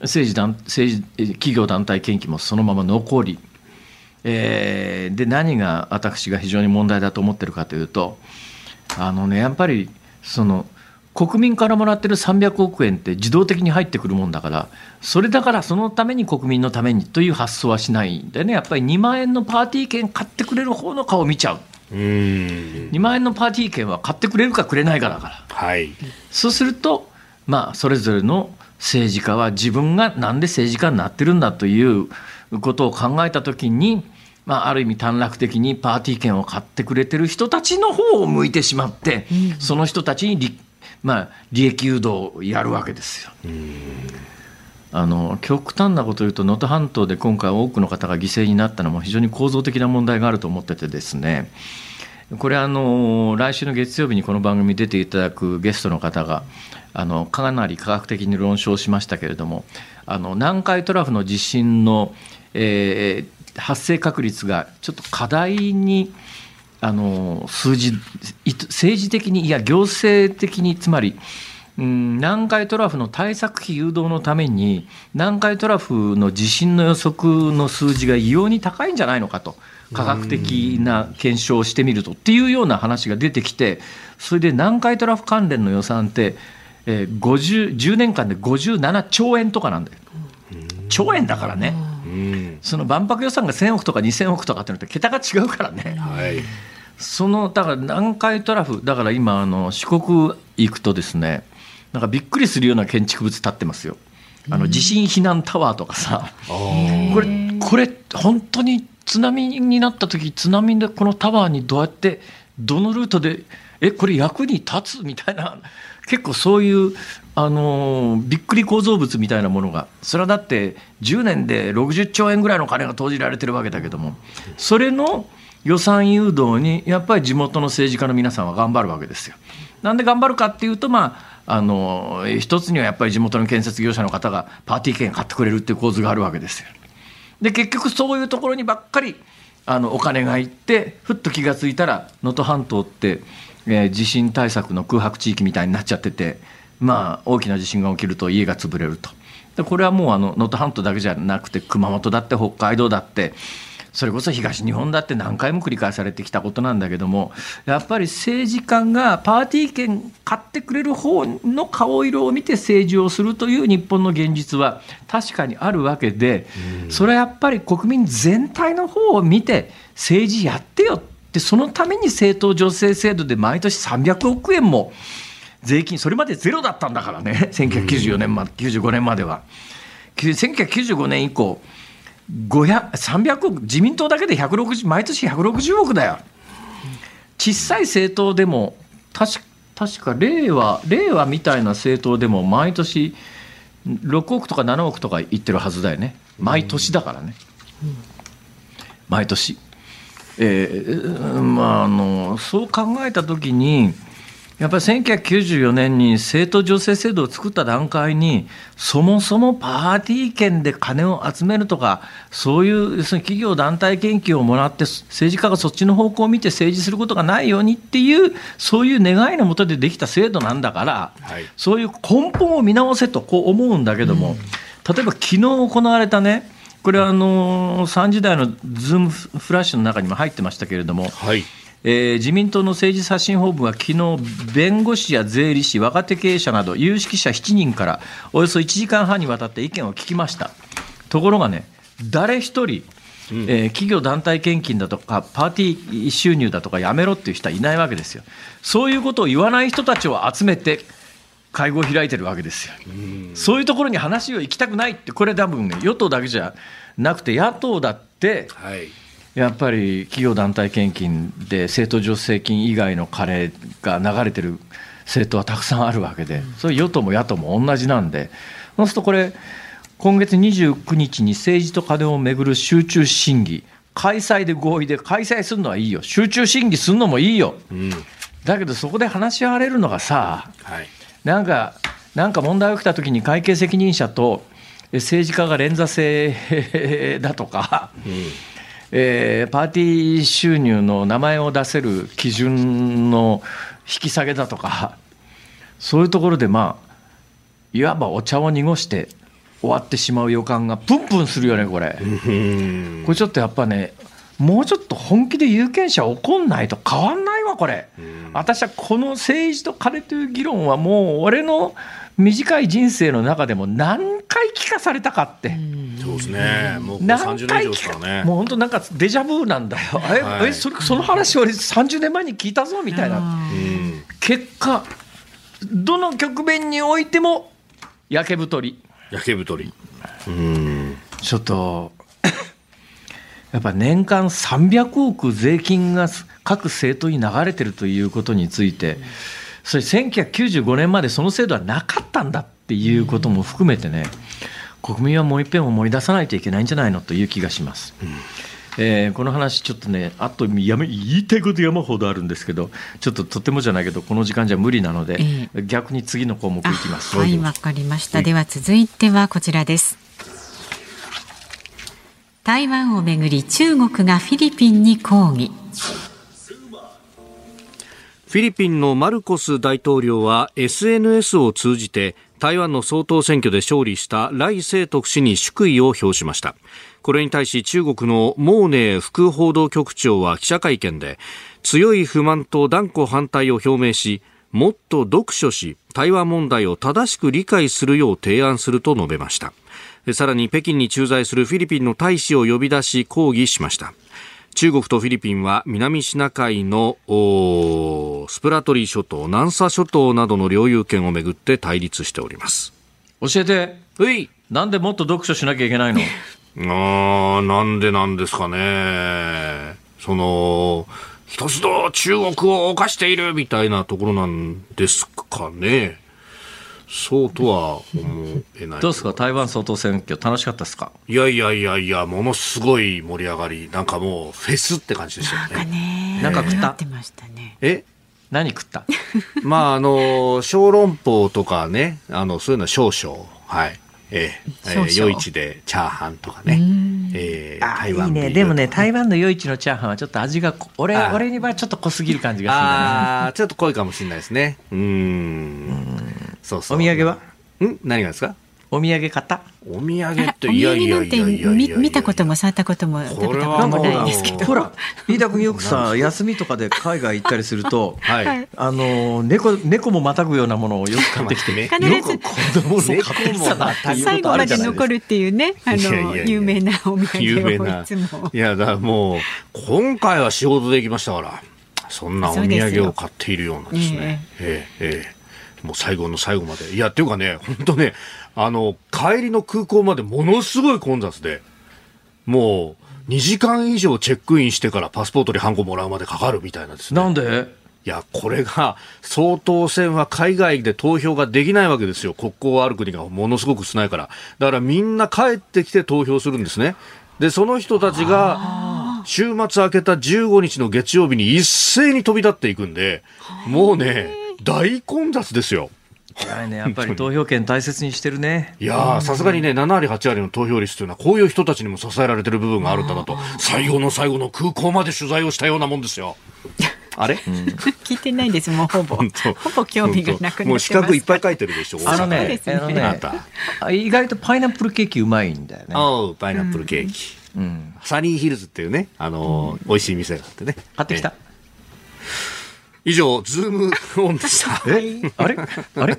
政治団政治えー企業団体献金もそのまま残り、えーで何が私が非常に問題だと思ってるかというと、あのね、やっぱりその国民からもらってる300億円って自動的に入ってくるもんだから、それだからそのために国民のためにという発想はしないんでね、やっぱり2万円のパーティー券買ってくれる方の顔を見ちゃう。うん。2万円のパーティー券は買ってくれるかくれないかだから。はい。そうすると、まあ、それぞれの政治家は自分がなんで政治家になってるんだということを考えたときに、まあ、ある意味短絡的にパーティー券を買ってくれてる人たちの方を向いてしまって、その人たちに利,、まあ、利益誘導をやるわけですよ。あの極端なことを言うと能登半島で今回多くの方が犠牲になったのも非常に構造的な問題があると思っててですねこれあの来週の月曜日にこの番組に出ていただくゲストの方があのかなり科学的に論証しましたけれどもあの南海トラフの地震の、えー発生確率がちょっと課題にあの数字い政治的にいや行政的につまりうん南海トラフの対策費誘導のために南海トラフの地震の予測の数字が異様に高いんじゃないのかと科学的な検証をしてみるとっていうような話が出てきてそれで南海トラフ関連の予算って、えー、50 10年間で57兆円とかなんだよ。兆円だからね。うんその万博予算が1000億とか2000億とかってのって桁が違うからね。はいそのだから南海トラフだから今あの四国行くとですねなんかびっくりするような建築物建ってますよ。あの地震避難タワーとかさ、これこれ本当に津波になった時津波でこのタワーにどうやってどのルートでえこれ役に立つみたいな結構そういうあのーびっくり構造物みたいなものがそれはだって10年で60兆円ぐらいの金が投じられてるわけだけどもそれの予算誘導にやっぱり地元の政治家の皆さんは頑張るわけですよ。なんで頑張るかっていうとまああの一つにはやっぱり地元の建設業者の方がパーティー券買ってくれるっていう構図があるわけですよ。で結局そういうところにばっかりあのお金がいってふっと気が付いたら能登半島って、えー地震対策の空白地域みたいになっちゃっててまあ大きな地震が起きると家が潰れると。でこれはもうあの能登半島だけじゃなくて熊本だって北海道だってそれこそ東日本だって何回も繰り返されてきたことなんだけどもやっぱり政治家がパーティー券買ってくれる方の顔色を見て政治をするという日本の現実は確かにあるわけでそれはやっぱり国民全体の方を見て政治やってよってそのために政党助成制度で毎年300億円も税金それまでゼロだったんだからね1994年まで95年までは。1995年以降500 300億自民党だけで160毎年160億だよ。小さい政党でも確確か令和令和みたいな政党でも毎年6億とか7億とか言ってるはずだよね。毎年だからね、毎年。えーまあ、あのそう考えた時にやっぱり1994年に政党助成制度を作った段階にそもそもパーティー券で金を集めるとかそういう要するに企業団体献金をもらって政治家がそっちの方向を見て政治することがないようにっていうそういう願いのもとでできた制度なんだから、はい。そういう根本を見直せとこう思うんだけども、例えば昨日行われたねこれはあの3時台のズームフラッシュの中にも入ってましたけれども、はいえー自民党の政治刷新本部は昨日弁護士や税理士若手経営者など有識者7人からおよそ1時間半にわたって意見を聞きました。ところがね誰一人、えー企業団体献金だとかパーティー収入だとかやめろっていう人はいないわけですよ。そういうことを言わない人たちを集めて会合を開いてるわけですよ。そういうところに話を行きたくないってこれ多分ね与党だけじゃなくて野党だってはいやっぱり企業団体献金で政党助成金以外の金が流れてる政党はたくさんあるわけで、それ与党も野党も同じなんで、そうするとこれ、今月29日に政治と金をめぐる集中審議、開催で合意で、開催するのはいいよ、集中審議するのもいいよ、うん。だけどそこで話し合われるのがさ、はい。なんか、なんか問題が起きたときに会計責任者とえ政治家が連座制だとか、えーパーティー収入の名前を出せる基準の引き下げだとか、そういうところで、まあ、いわばお茶を濁して終わってしまう予感がプンプンするよね、これ。うんこれちょっとやっぱね、もうちょっと本気で有権者怒んないと変わんないわ、これ。私はこの政治と金という議論はもう俺の短い人生の中でも何回聞かされたかって。そうですねもうここ何30年回以上ですからねもう本当なんかデジャブなんだよ。え、はいえそれその話俺30年前に聞いたぞみたいな。うん結果、どの局面においても焼け太り。焼け太りうんちょっと、やっぱ年間300億税金が各政党に流れてるということについて、それ1995年までその制度はなかったんだっていうことも含めてね、国民はもう一遍思い出さないといけないんじゃないのという気がします。えーこの話、ちょっとね、あとやめ言いたいこと山ほどあるんですけど、ちょっととてもじゃないけど、この時間じゃ無理なので、え逆に次の項目いきます。はい、わかりました。では続いてはこちらです。台湾をめぐり中国がフィリピンに抗議フィリピンのマルコス大統領は SNS を通じて台湾の総統選挙で勝利した来清徳氏に祝意を表しました。これに対し中国のモーネー副報道局長は記者会見で強い不満と断固反対を表明しもっと読書し台湾問題を正しく理解するよう提案すると述べました。さらに北京に駐在するフィリピンの大使を呼び出し抗議しました。中国とフィリピンは南シナ海のスプラトリー諸島、南沙諸島などの領有権をめぐって対立しております。教えて。うい。なんでもっと読書しなきゃいけないの？あーなんでなんですかね。その一つの中国を犯しているみたいなところなんですかねそうとは思えない。どうですか？台湾総統選挙楽しかったですか？いやいやいやいや、ものすごい盛り上がり。なんかもうフェスって感じでしたよなんかね。ねなんか食った？ってましたねえ？何食った？まあ、あの、小籠包とかね、あの、そういうのは少々。はい。えええ少々ー夜市でチャーハンとかね。えーあいい台湾ビールねでもね台湾の夜市のチャーハンはちょっと味がこ俺あ俺にはちょっと濃すぎる感じがするんだああ、ちょっと濃いかもしれないですね。うーん。そうそう。お土産は？ん？何がですか？お土産買った？お土産って、いやいやいやいやいや見見たことも触ったことも食べたこともないですけどほら飯田君よくさ休みとかで海外行ったりすると はい。あの猫猫もまたぐようなものをよく買ってきてね必ずよくこんなも最後まで残るっていうねあいやいやいやの有名なお土有名産をないつも。いや、だからもう、今回は仕事で行きましたから、そんなお土産を買っているようなですね。ええ、ええ。もう最後の最後まで。いや、っていうかね、本当ね、あの、帰りの空港までものすごい混雑で、もう、2時間以上チェックインしてからパスポートにハンコもらうまでかかるみたいなですね。なんで？いや、これが、総統選は海外で投票ができないわけですよ。国交ある国がものすごく少ないから。だからみんな帰ってきて投票するんですね。で、その人たちが、週末明けた15日の月曜日に一斉に飛び立っていくんで、もうね、大混雑ですよ。偉いねやっぱり投票権大切にしてるね。いやー、さすがにね、7割、8割の投票率というのは、こういう人たちにも支えられてる部分があるんだなと、最後の最後の空港まで取材をしたようなもんですよ。あれ、聞いてないですもうほぼ。ほぼ興味がなくなってます。もう四角いっぱい書いてるでしょ。あのねあのね意外とパイナップルケーキうまいんだよね。おうパイナップルケーキ。うん。サニーヒルズっていうね、あのー美味しい店があってね。買ってきた。ええ以上、ズームオンでした。えあれ？あれ？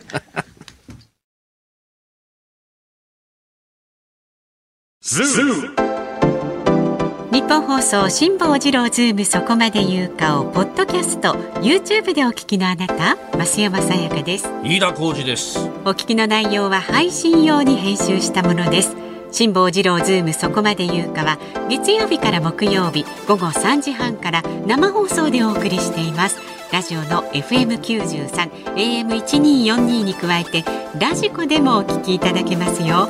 ニッポン放送辛坊治郎ズームそこまで言うかをポッドキャスト YouTube でお聞きのあなた増山さやかです。飯田浩二です。お聞きの内容は配信用に編集したものです。辛坊治郎ズームそこまで言うかは月曜日から木曜日午後3時半から生放送でお送りしていますラジオの FM93 AM1242 に加えてラジコでもお聞きいただけますよ。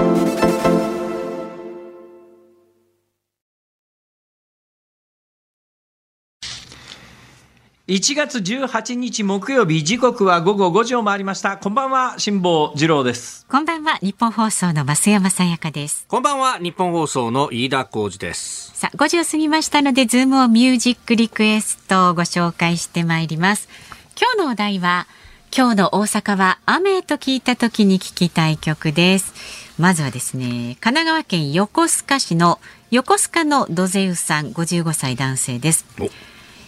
1月18日木曜日時刻は午後5時を回りました。こんばんは辛坊治郎です。こんばんは日本放送の増山さやかです。こんばんは、日本放送の飯田浩二です。さあ5時を過ぎましたのでズームをミュージックリクエストをご紹介してまいります。今日のお題は今日の大阪は雨と聞いた時に聞きたい曲です。まずはですね神奈川県横須賀市の横須賀のドゼウさん55歳男性です。お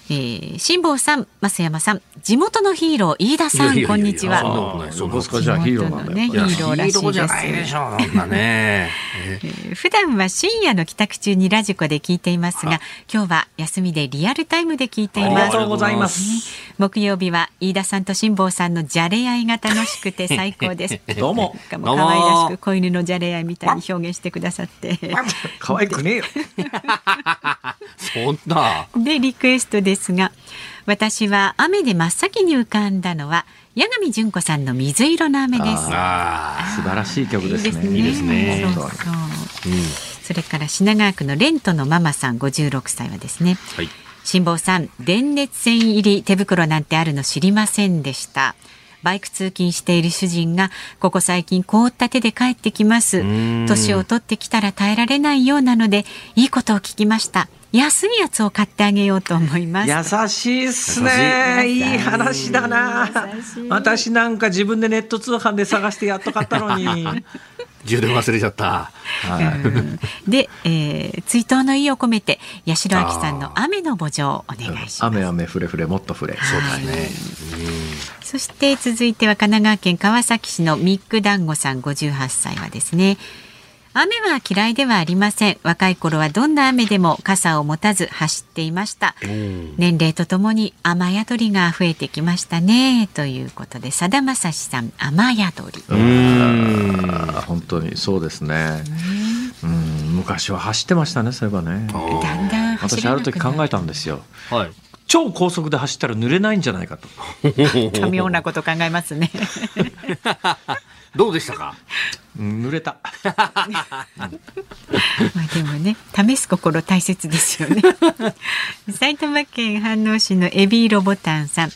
えー、辛坊さん、増山さん、地元のヒーロー飯田さん、いやいやいやこんにちは。ことないそんな横須賀じゃあヒーローなんだねヒーローらしいですヒーローじゃないでしょそんなね。え えー普段は深夜の帰宅中にラジコで聞いていますが、今日は休みでリアルタイムで聞いていあります。がとうございます。木曜日は飯田さんと辛坊さんのじゃれ合いが楽しくて最高です。どうも。しかも可愛らしく子犬のじゃれ合いみたいに表現してくださって。可愛くねえよ。そんな。でリクエストですが私は雨で真っ先に浮かんだのは八神純子さんの水色の雨です。あ素晴らしい曲ですね。いいですね。そうそう。それから品川区のレントのママさん56歳はですね。はい。辛坊さん、電熱線入り手袋なんてあるの知りませんでした。バイク通勤している主人がここ最近凍った手で帰ってきますん年を取ってきたら耐えられないようなのでいいことを聞きました安いやつを買ってあげようと思います優しいっすね。いい話だな。私なんか自分でネット通販で探してやっと買ったのに。充電忘れちゃった。はい。で、えー追悼の意を込めて八代亜紀さんの雨の墓場をお願いします雨雨ふれふれもっとふれ。そうだね。そして続いては神奈川県川崎市のミック団子さん58歳はですね雨は嫌いではありません。若い頃はどんな雨でも傘を持たず走っていました。年齢とともに雨宿りが増えてきましたね。ということでさだまさしさん雨宿り。あ本当にそうですね。うん、昔は走ってましたね、そういえばね。だんだん走私ある時考えたんですよ。はい。超高速で走ったら濡れないんじゃないかと。た妙なこと考えますね どうでしたか？うん濡れた。まあでもね試す心大切ですよね 埼玉県飯能市のエビーロボタンさん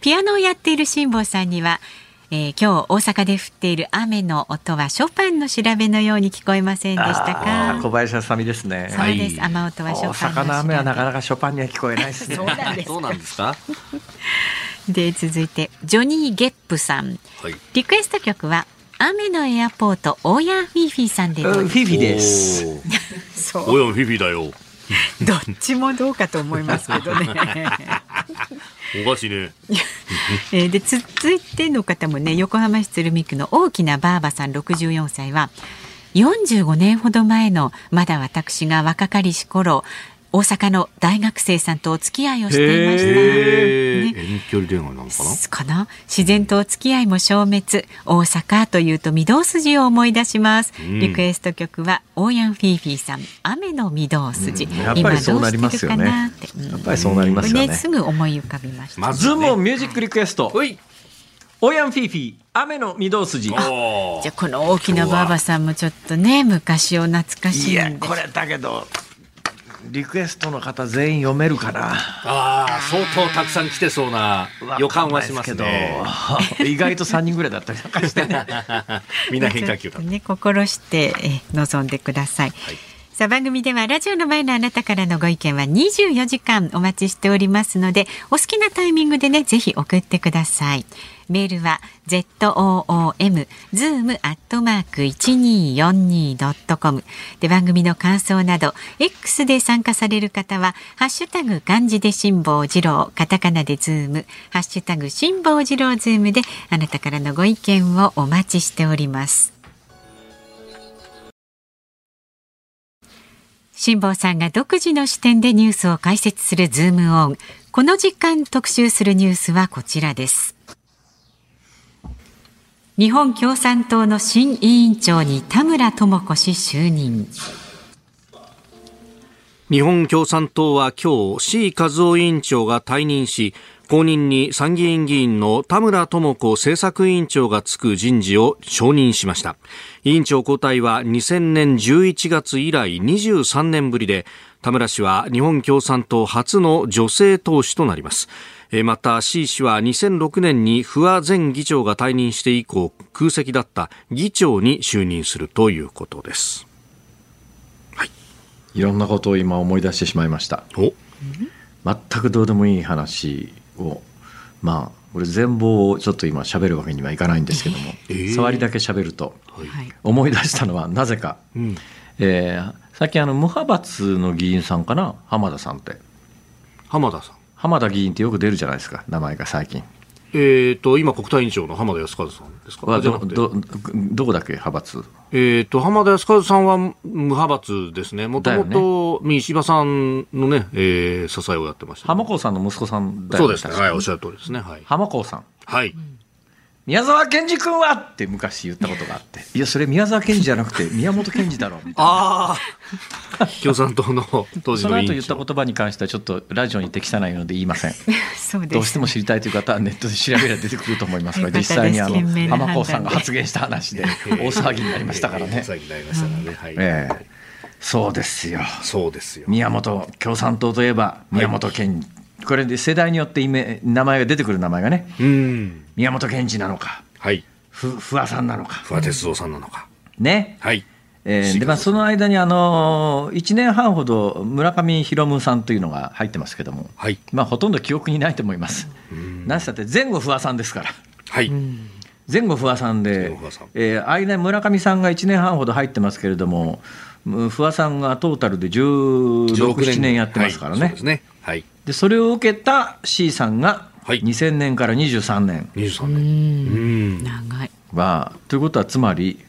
ピアノをやっている辛坊さんには、えー今日大阪で降っている雨の音はショパンの調べのように聞こえませんでしたあかー小林あさみですね。そうです、雨音はシ大ョパンの調べ阪の雨はなかなかショパンには聞こえないですね。そうなんですどうなんですか？で続いてジョニー・ゲップさんはい。リクエスト曲は雨のエアポートオーヤンフィーフィーさんでどううんフィフィです。おー。そうおやんフィフィだよ。どっちもどうかと思いますけどね おかしいね。えーで続いての方もね横浜市鶴見区の大きなばあばさん64歳は45年ほど前のまだ私が若かりし頃大阪の大学生さんとお付き合いをしていました。えね遠距離電話なのかな？かな自然とお付き合いも消滅。大阪というと御堂筋を思い出します、ん。リクエスト曲はオーヤンフィーフィーさん。雨の御堂筋、うん。やっぱりそうなりますよね。今どうしてるかなって。うんやっぱりそうなりますよね。これすぐ思い浮かびました、まずズームオンミュージックリクエスト。ほい。オーヤンフィーフィー、雨の御堂筋。おじゃあこの大きなばあばさんもちょっとね昔を懐かしいや、いんでこれだけど、リクエストの方全員読めるかな。ああ、相当たくさん来てそうな予感はしますけど 意外と3人ぐらいだったりなんかしてね。みんな変化球だ。ね心してえ臨んでください、さあ番組ではラジオの前のあなたからのご意見は24時間お待ちしておりますのでお好きなタイミングでねぜひ送ってくださいメールは z o o m zoom アットマーク一二四二ドットコムで番組の感想など X で参加される方はハッシュタグ漢字で辛坊治郎カタカナでズームハッシュタグ辛坊治郎ズームであなたからのご意見をお待ちしております。辛坊さんが独自の視点でニュースを解説するズームオン。この時間特集するニュースはこちらです。日本共産党の新委員長に田村智子氏就任。日本共産党は今日、C 和夫委員長が退任し、後任に参議院議員の田村智子政策委員長がつく人事を承認しました。委員長交代は2000年11月以来23年ぶりで、田村氏は日本共産党初の女性党首となります。えーまた C 氏は2006年に不破前議長が退任して以降空席だった議長に就任するということです。いろんなことを今思い出してしまいました。お全くどうでもいい話を、まあ、これ全貌をちょっと今喋るわけにはいかないんですけども、えー。触りだけ喋ると、はい。思い出したのはなぜか、うん。えー、最近あの無派閥の議員さんかな浜田さんって。浜田さん。浜田議員ってよく出るじゃないですか名前が最近。えっ、と、今、国対委員長の浜田康和さんですか？どどどこだっけ？派閥えっ、と、浜田康和さんは無派閥ですね。もともと、石破さんのね、えー支えをやってました、浜子さんの息子さんだよそうですね。はい、おっしゃる通りですね。はい。浜子さんはい。宮沢賢治君はって昔言ったことがあって。いやそれ宮沢賢治じゃなくて宮本賢治だろみたいな。ああ。共産党の当時そのの委員長。後言った言葉に関してはちょっとラジオに適さないので言いません。そうです。どうしても知りたいという方はネットで調べれば出てくると思いますが実際にあの浜子さんが発言した話で大騒ぎになりましたからね。大騒ぎになりましたからね。はい。ええ。そうですよ。そうですよ。宮本共産党といえば宮本賢治、これで世代によって名前が出てくる名前がねうん。宮本賢治なのかはい。ふ不破さんなのか不破鉄道さんなのか。ねはい。えーでまあ、その間にあの1年半ほど村上博文さんというのが入ってますけども、はい。まあ、ほとんど記憶にないと思います。なしたって前後不破さんですから。はい。前後不破さんで前後不破さん、えー間に村上さんが1年半ほど入ってますけれども、うん不破さんがトータルで16、7年やってますからねはいそうでそれを受けた C さんがはい。2000年から23年。23年。うん。長い。は、ということはつまり、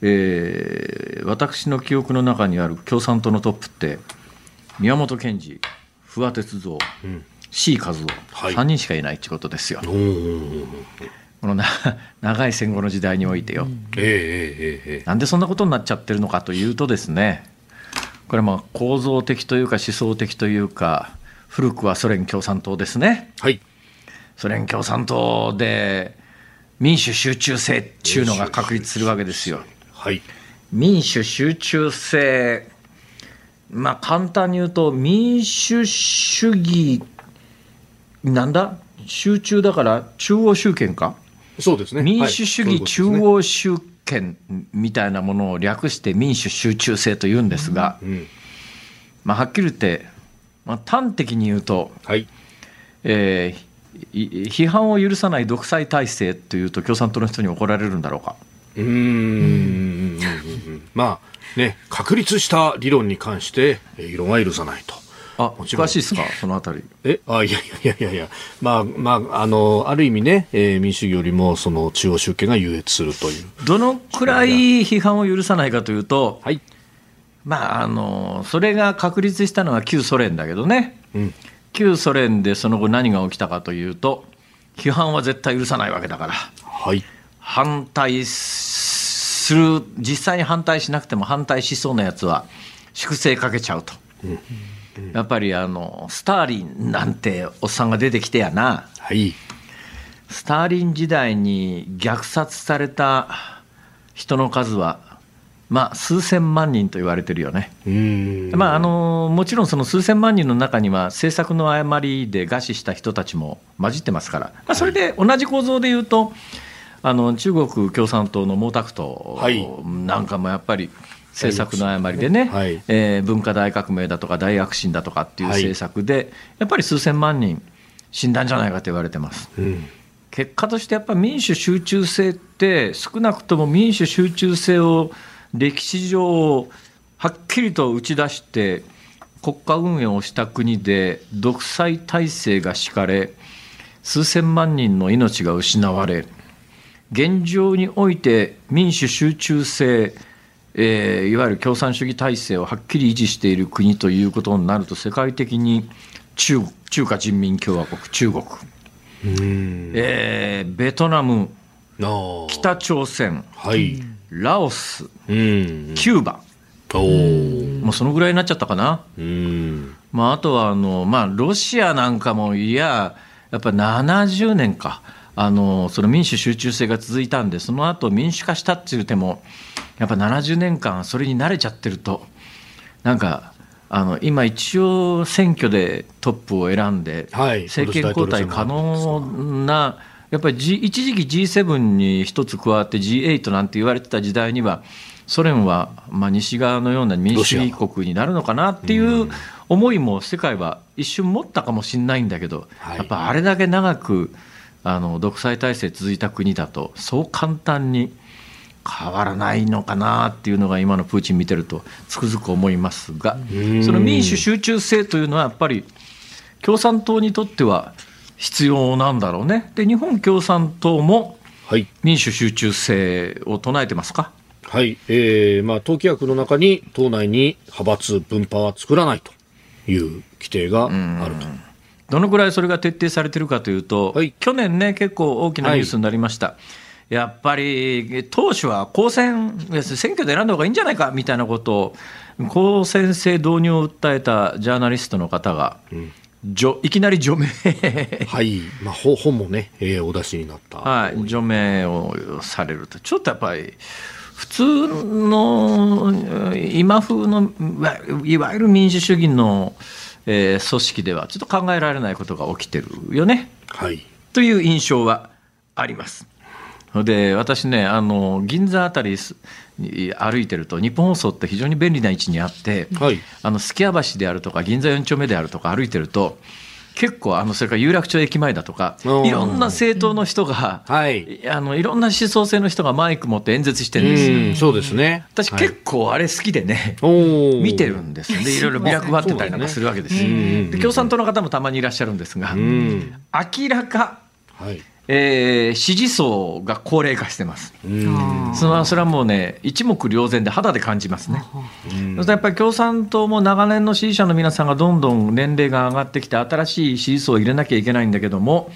えー私の記憶の中にある共産党のトップって宮本賢治不破鉄三、C 和夫、はい。3人しかいないってことですよ。このな 長い戦後の時代においてよ、えなんでそんなことになっちゃってるのかというとですね。これはまあ構造的というか思想的というか古くはソ連共産党ですねはい。ソ連共産党で民主集中制っていうのが確立するわけですよ。はい。民主集中制まあ簡単に言うと民主主義なんだ？集中だから中央集権か？そうですね。民主主義中はい央集権みたいなものを略して民主集中制と言うんですが、そういうことですねまあ、はっきり言って、まあ、端的に言うと、うん。はい。えーい批判を許さない独裁体制というと共産党の人に怒られるんだろうか。うーん。まあ、ね、確立した理論に関して、えー異論は許さないと。あもちろん詳しいですか？そのあたり。え？あいやいやいやいやいや、まあ、まあ、あの、ある意味ね、えー民主主義よりも、その中央集権が優越するという。どのくらい批判を許さないかというと、はい。まあ、あのそれが確立したのは旧ソ連だけどね、うん。旧ソ連でその後何が起きたかというと、批判は絶対許さないわけだから、はい。反対する、実際に反対しなくても反対しそうなやつは、粛清かけちゃうと。やっぱりあのスターリンなんておっさんが出てきてやな、はい。スターリン時代に虐殺された人の数は、まあ、数千万人と言われてるよね。まあ、あのもちろんその数千万人の中には政策の誤りで餓死した人たちも混じってますから、まあ、それで同じ構造でいうと、あの中国共産党の毛沢はい。東なんかもやっぱり政策の誤りでね、はい。えー文化大革命だとか大躍進だとかっていうはい。政策で、やっぱり数千万人死んだんじゃないかと言われてます。うん。結果としてやっぱり民主集中制って少なくとも民主集中制を歴史上はっきりと打ち出して国家運営をした国で独裁体制が敷かれ数千万人の命が失われ現状において民主集中制、えーいわゆる共産主義体制をはっきり維持している国ということになると世界的に中中華人民共和国中国。えーベトナム、北朝鮮、はい。ラオス、うん。キューバ、もうそのぐらいになっちゃったかな、うん。まあ、あとはあの、まあ、ロシアなんかも、いや、やっぱ70年か、あのその民主集中制が続いたんで、その後民主化したって言っても、やっぱ70年間、それに慣れちゃってると、なんか、あの今、一応、選挙でトップを選んで、はい。政権交代可能な、やっぱり、G、一時期 G7 に一つ加わって G8 なんて言われてた時代には、ソ連はまあ西側のような民主主義国になるのかなっていう思いも世界は一瞬持ったかもしれないんだけど、はい。やっぱあれだけ長くあの独裁体制続いた国だと、そう簡単に変わらないのかなっていうのが今のプーチン見てるとつくづく思いますが、その民主集中制というのはやっぱり共産党にとっては必要なんだろうね。で日本共産党もはい。民主集中制を唱えてますか？はい。えー、まあ、党規約の中に、党内に派閥分派は作らないという規定があると。どのぐらいそれが徹底されてるかというと、はい去年ね、結構大きなニュースになりました。やっぱり当初は公選、選挙で選んだ方がいいんじゃないかみたいなことを、公選制導入を訴えたジャーナリストの方が、除いきなり除名、はい。まあ、ほ本もね、えーお出しになった。はい、除名をされると、ちょっとやっぱり、普通の今風のいわゆる民主主義の、えー組織では、ちょっと考えられないことが起きてるよね。はい。という印象はあります。で私ねあの銀座あたりすに歩いてると日本放送って非常に便利な位置にあって、はいあの数寄屋橋であるとか銀座4丁目であるとか歩いてると結構あのそれから有楽町駅前だとかうんいろんな政党の人が、はい。あのいろんな思想性の人がマイク持って演説してるんですそうですね。私はい結構あれ好きでね、おー見てるんですよね、いろいろビラ配ってたりなんかするわけですよ。で共産党の方もたまにいらっしゃるんですが、うん。明らか、はい。えー支持層が高齢化してます。うん。それはそれはもうね、一目瞭然で肌で感じますね。やっぱり共産党も長年の支持者の皆さんがどんどん年齢が上がってきて、新しい支持層を入れなきゃいけないんだけども、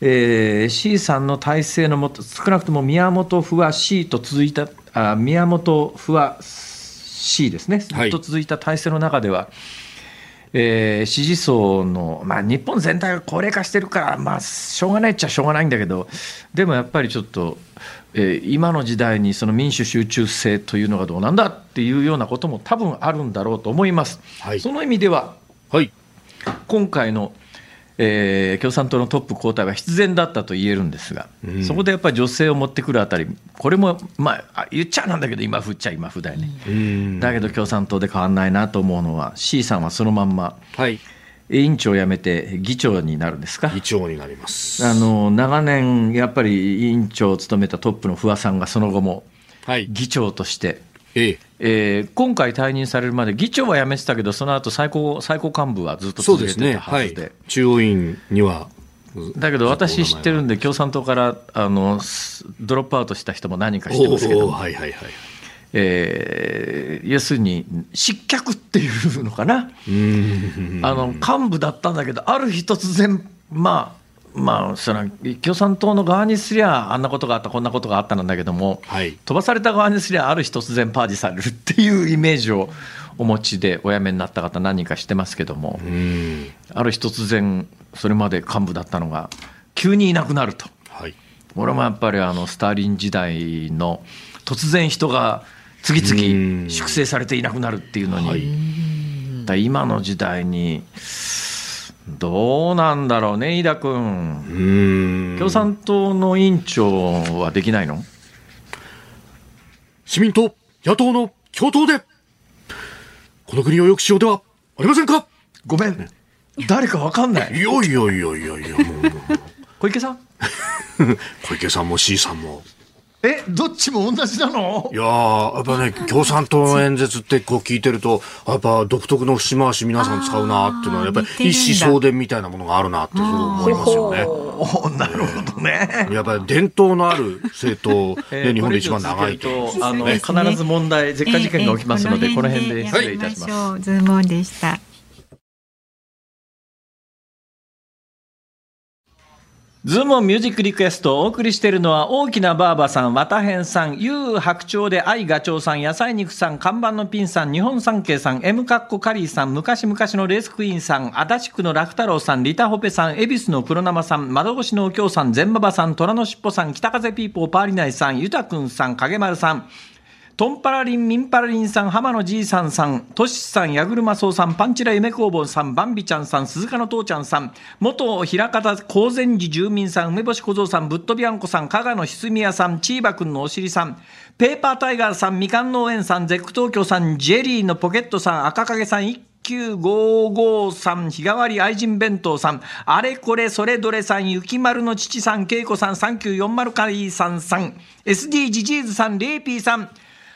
えー、C さんの体制のもと、少なくとも宮本不破 C と続いた、あ宮本不破 C ですね、ずはいっと続いた体制の中では、えー支持層の、まあ、日本全体が高齢化してるから、まあ、しょうがないっちゃしょうがないんだけど、でもやっぱりちょっと、えー今の時代にその民主集中制というのがどうなんだっていうようなことも多分あるんだろうと思います。はいその意味でははい。今回の、えー共産党のトップ交代は必然だったと言えるんですが、そこでやっぱり女性を持ってくるあたり、これも、まあ、あ言っちゃなんだけど、今風っちゃ今風だよね。うん。だけど共産党で変わんないなと思うのは、C さんはそのまんま、はい。委員長を辞めて議長になるんですか？議長になります。あの長年、やっぱり委員長を務めたトップの不破さんがその後もはい。議長として、ええ。えー今回退任されるまで、議長は辞めてたけど、その後最高最高幹部はずっと続けてそうですね。はいたはずで。。中央委員には。だけど私知ってるんで、共産党からあのスドロップアウトした人も何人か知ってますけど、はいはいはい。えー要するに失脚っていうのかな、うん。あの幹部だったんだけど、ある日突然、まあ、まあ、その共産党の側にすりゃ、あんなことがあった、こんなことがあったなんだけども、はい。飛ばされた側にすりゃ、ある日突然パージされるっていうイメージをお持ちで、お辞めになった方、何人か知ってますけども、うん。ある日突然、それまで幹部だったのが、急にいなくなると。はい。俺もやっぱりあのスターリン時代の突然人が次々粛清されていなくなるっていうのに、はいだ今の時代にどうなんだろうね飯田君。うん。共産党の委員長はできないの？市民と野党の共闘で、この国を良くしようではありませんか？ごめん。誰かわかんない。いやいやいやいやいや、もう、小池さん？小池さんも C さんも。えどっちも同じなの？いやー、やっぱね、共産党の演説ってこう聞いてると、やっぱ独特の節回し皆さん使うなっていうのは、やっぱり一子相伝みたいなものがあるなってすごい思いますよね。なるほどね。やっぱり伝統のある政党えでー日本で一番長いと。あの、ね。必ず問題舌禍事件が起きますので、ええこの辺でや失礼いたします。めましょう。ズームオンでした。ズームオンミュージックリクエストをお送りしているのは大きなばあばさん、綿辺さん、ゆう白鳥で愛ガチョウさん、野菜肉さん、看板のピンさん、日本三景さん、M カッコカリーさん、昔々のレースクイーンさん、足立区の楽太郎さん、リタホペさん、恵比寿の黒生さん、窓越しのお京さん、全馬場さん、虎のしっぽさん、北風ピーポーパーリナイさん、ゆたくんさん、影丸さん、トンパラリン、ミンパラリンさん、浜野じいさんさん、トシさん、ヤグルマソウさん、パンチラ夢工房さん、バンビちゃんさん、鈴鹿の父ちゃんさん、元平方高善寺住民さん、梅干し小僧さん、ぶっ飛びあんこさん、加賀野ひすみやさん、チーバくんのお尻さん、ペーパータイガーさん、みかん農園さん、ゼック東京さん、ジェリーのポケットさん、赤影さん、一955さん、日替わり愛人弁当さん、あれこれそれどれさん、雪丸の父さん、恵子さん、3940カリーさんさん、SD ジジーズさん、レイピーさん、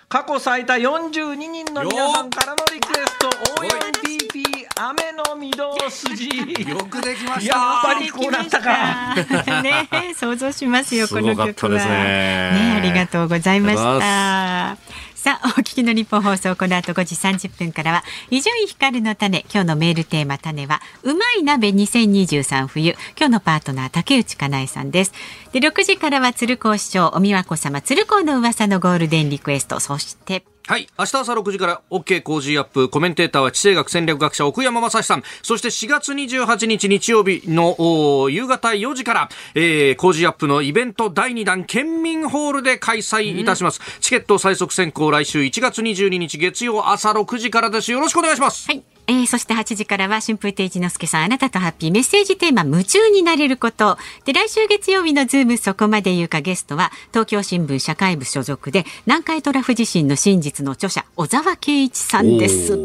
過去最多42人の皆さんからのリクエスト。OMPP 雨の御堂筋。よくできましやたっぱりこうなったか。ね。え想像しますよこのすごかったですね。曲はねありがとうございましたさあお聞きの日本放送この後5時30分からは伊集院光の種今日のメールテーマ種はうまい鍋2023冬。今日のパートナー竹内かなえさんです。で6時からは鶴光師匠お美和子様鶴光の噂のゴールデンリクエスト。そしてはい。明日朝6時から OK 工事アップ。コメンテーターは地政学戦略学者奥山正史さん。そして4月28日日曜日のお夕方4時から、えー、工事アップのイベント第2弾県民ホールで開催いたします。チケット最速選考来週1月22日月曜朝6時からです。よろしくお願いします。はい。えー、そして8時からは春風亭一之輔さんあなたとハッピーメッセージテーマ夢中になれることで来週月曜日のズームそこまで言うかゲストは東京新聞社会部所属で南海トラフ地震の真実の著者小沢慧一さんです。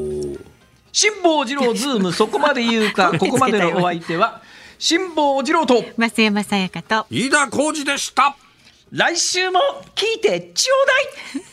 辛坊治郎ズームそこまで言うか ここまでのお相手は辛坊治郎と増山さやかと。飯田浩二でした。来週も聞いてちょうだい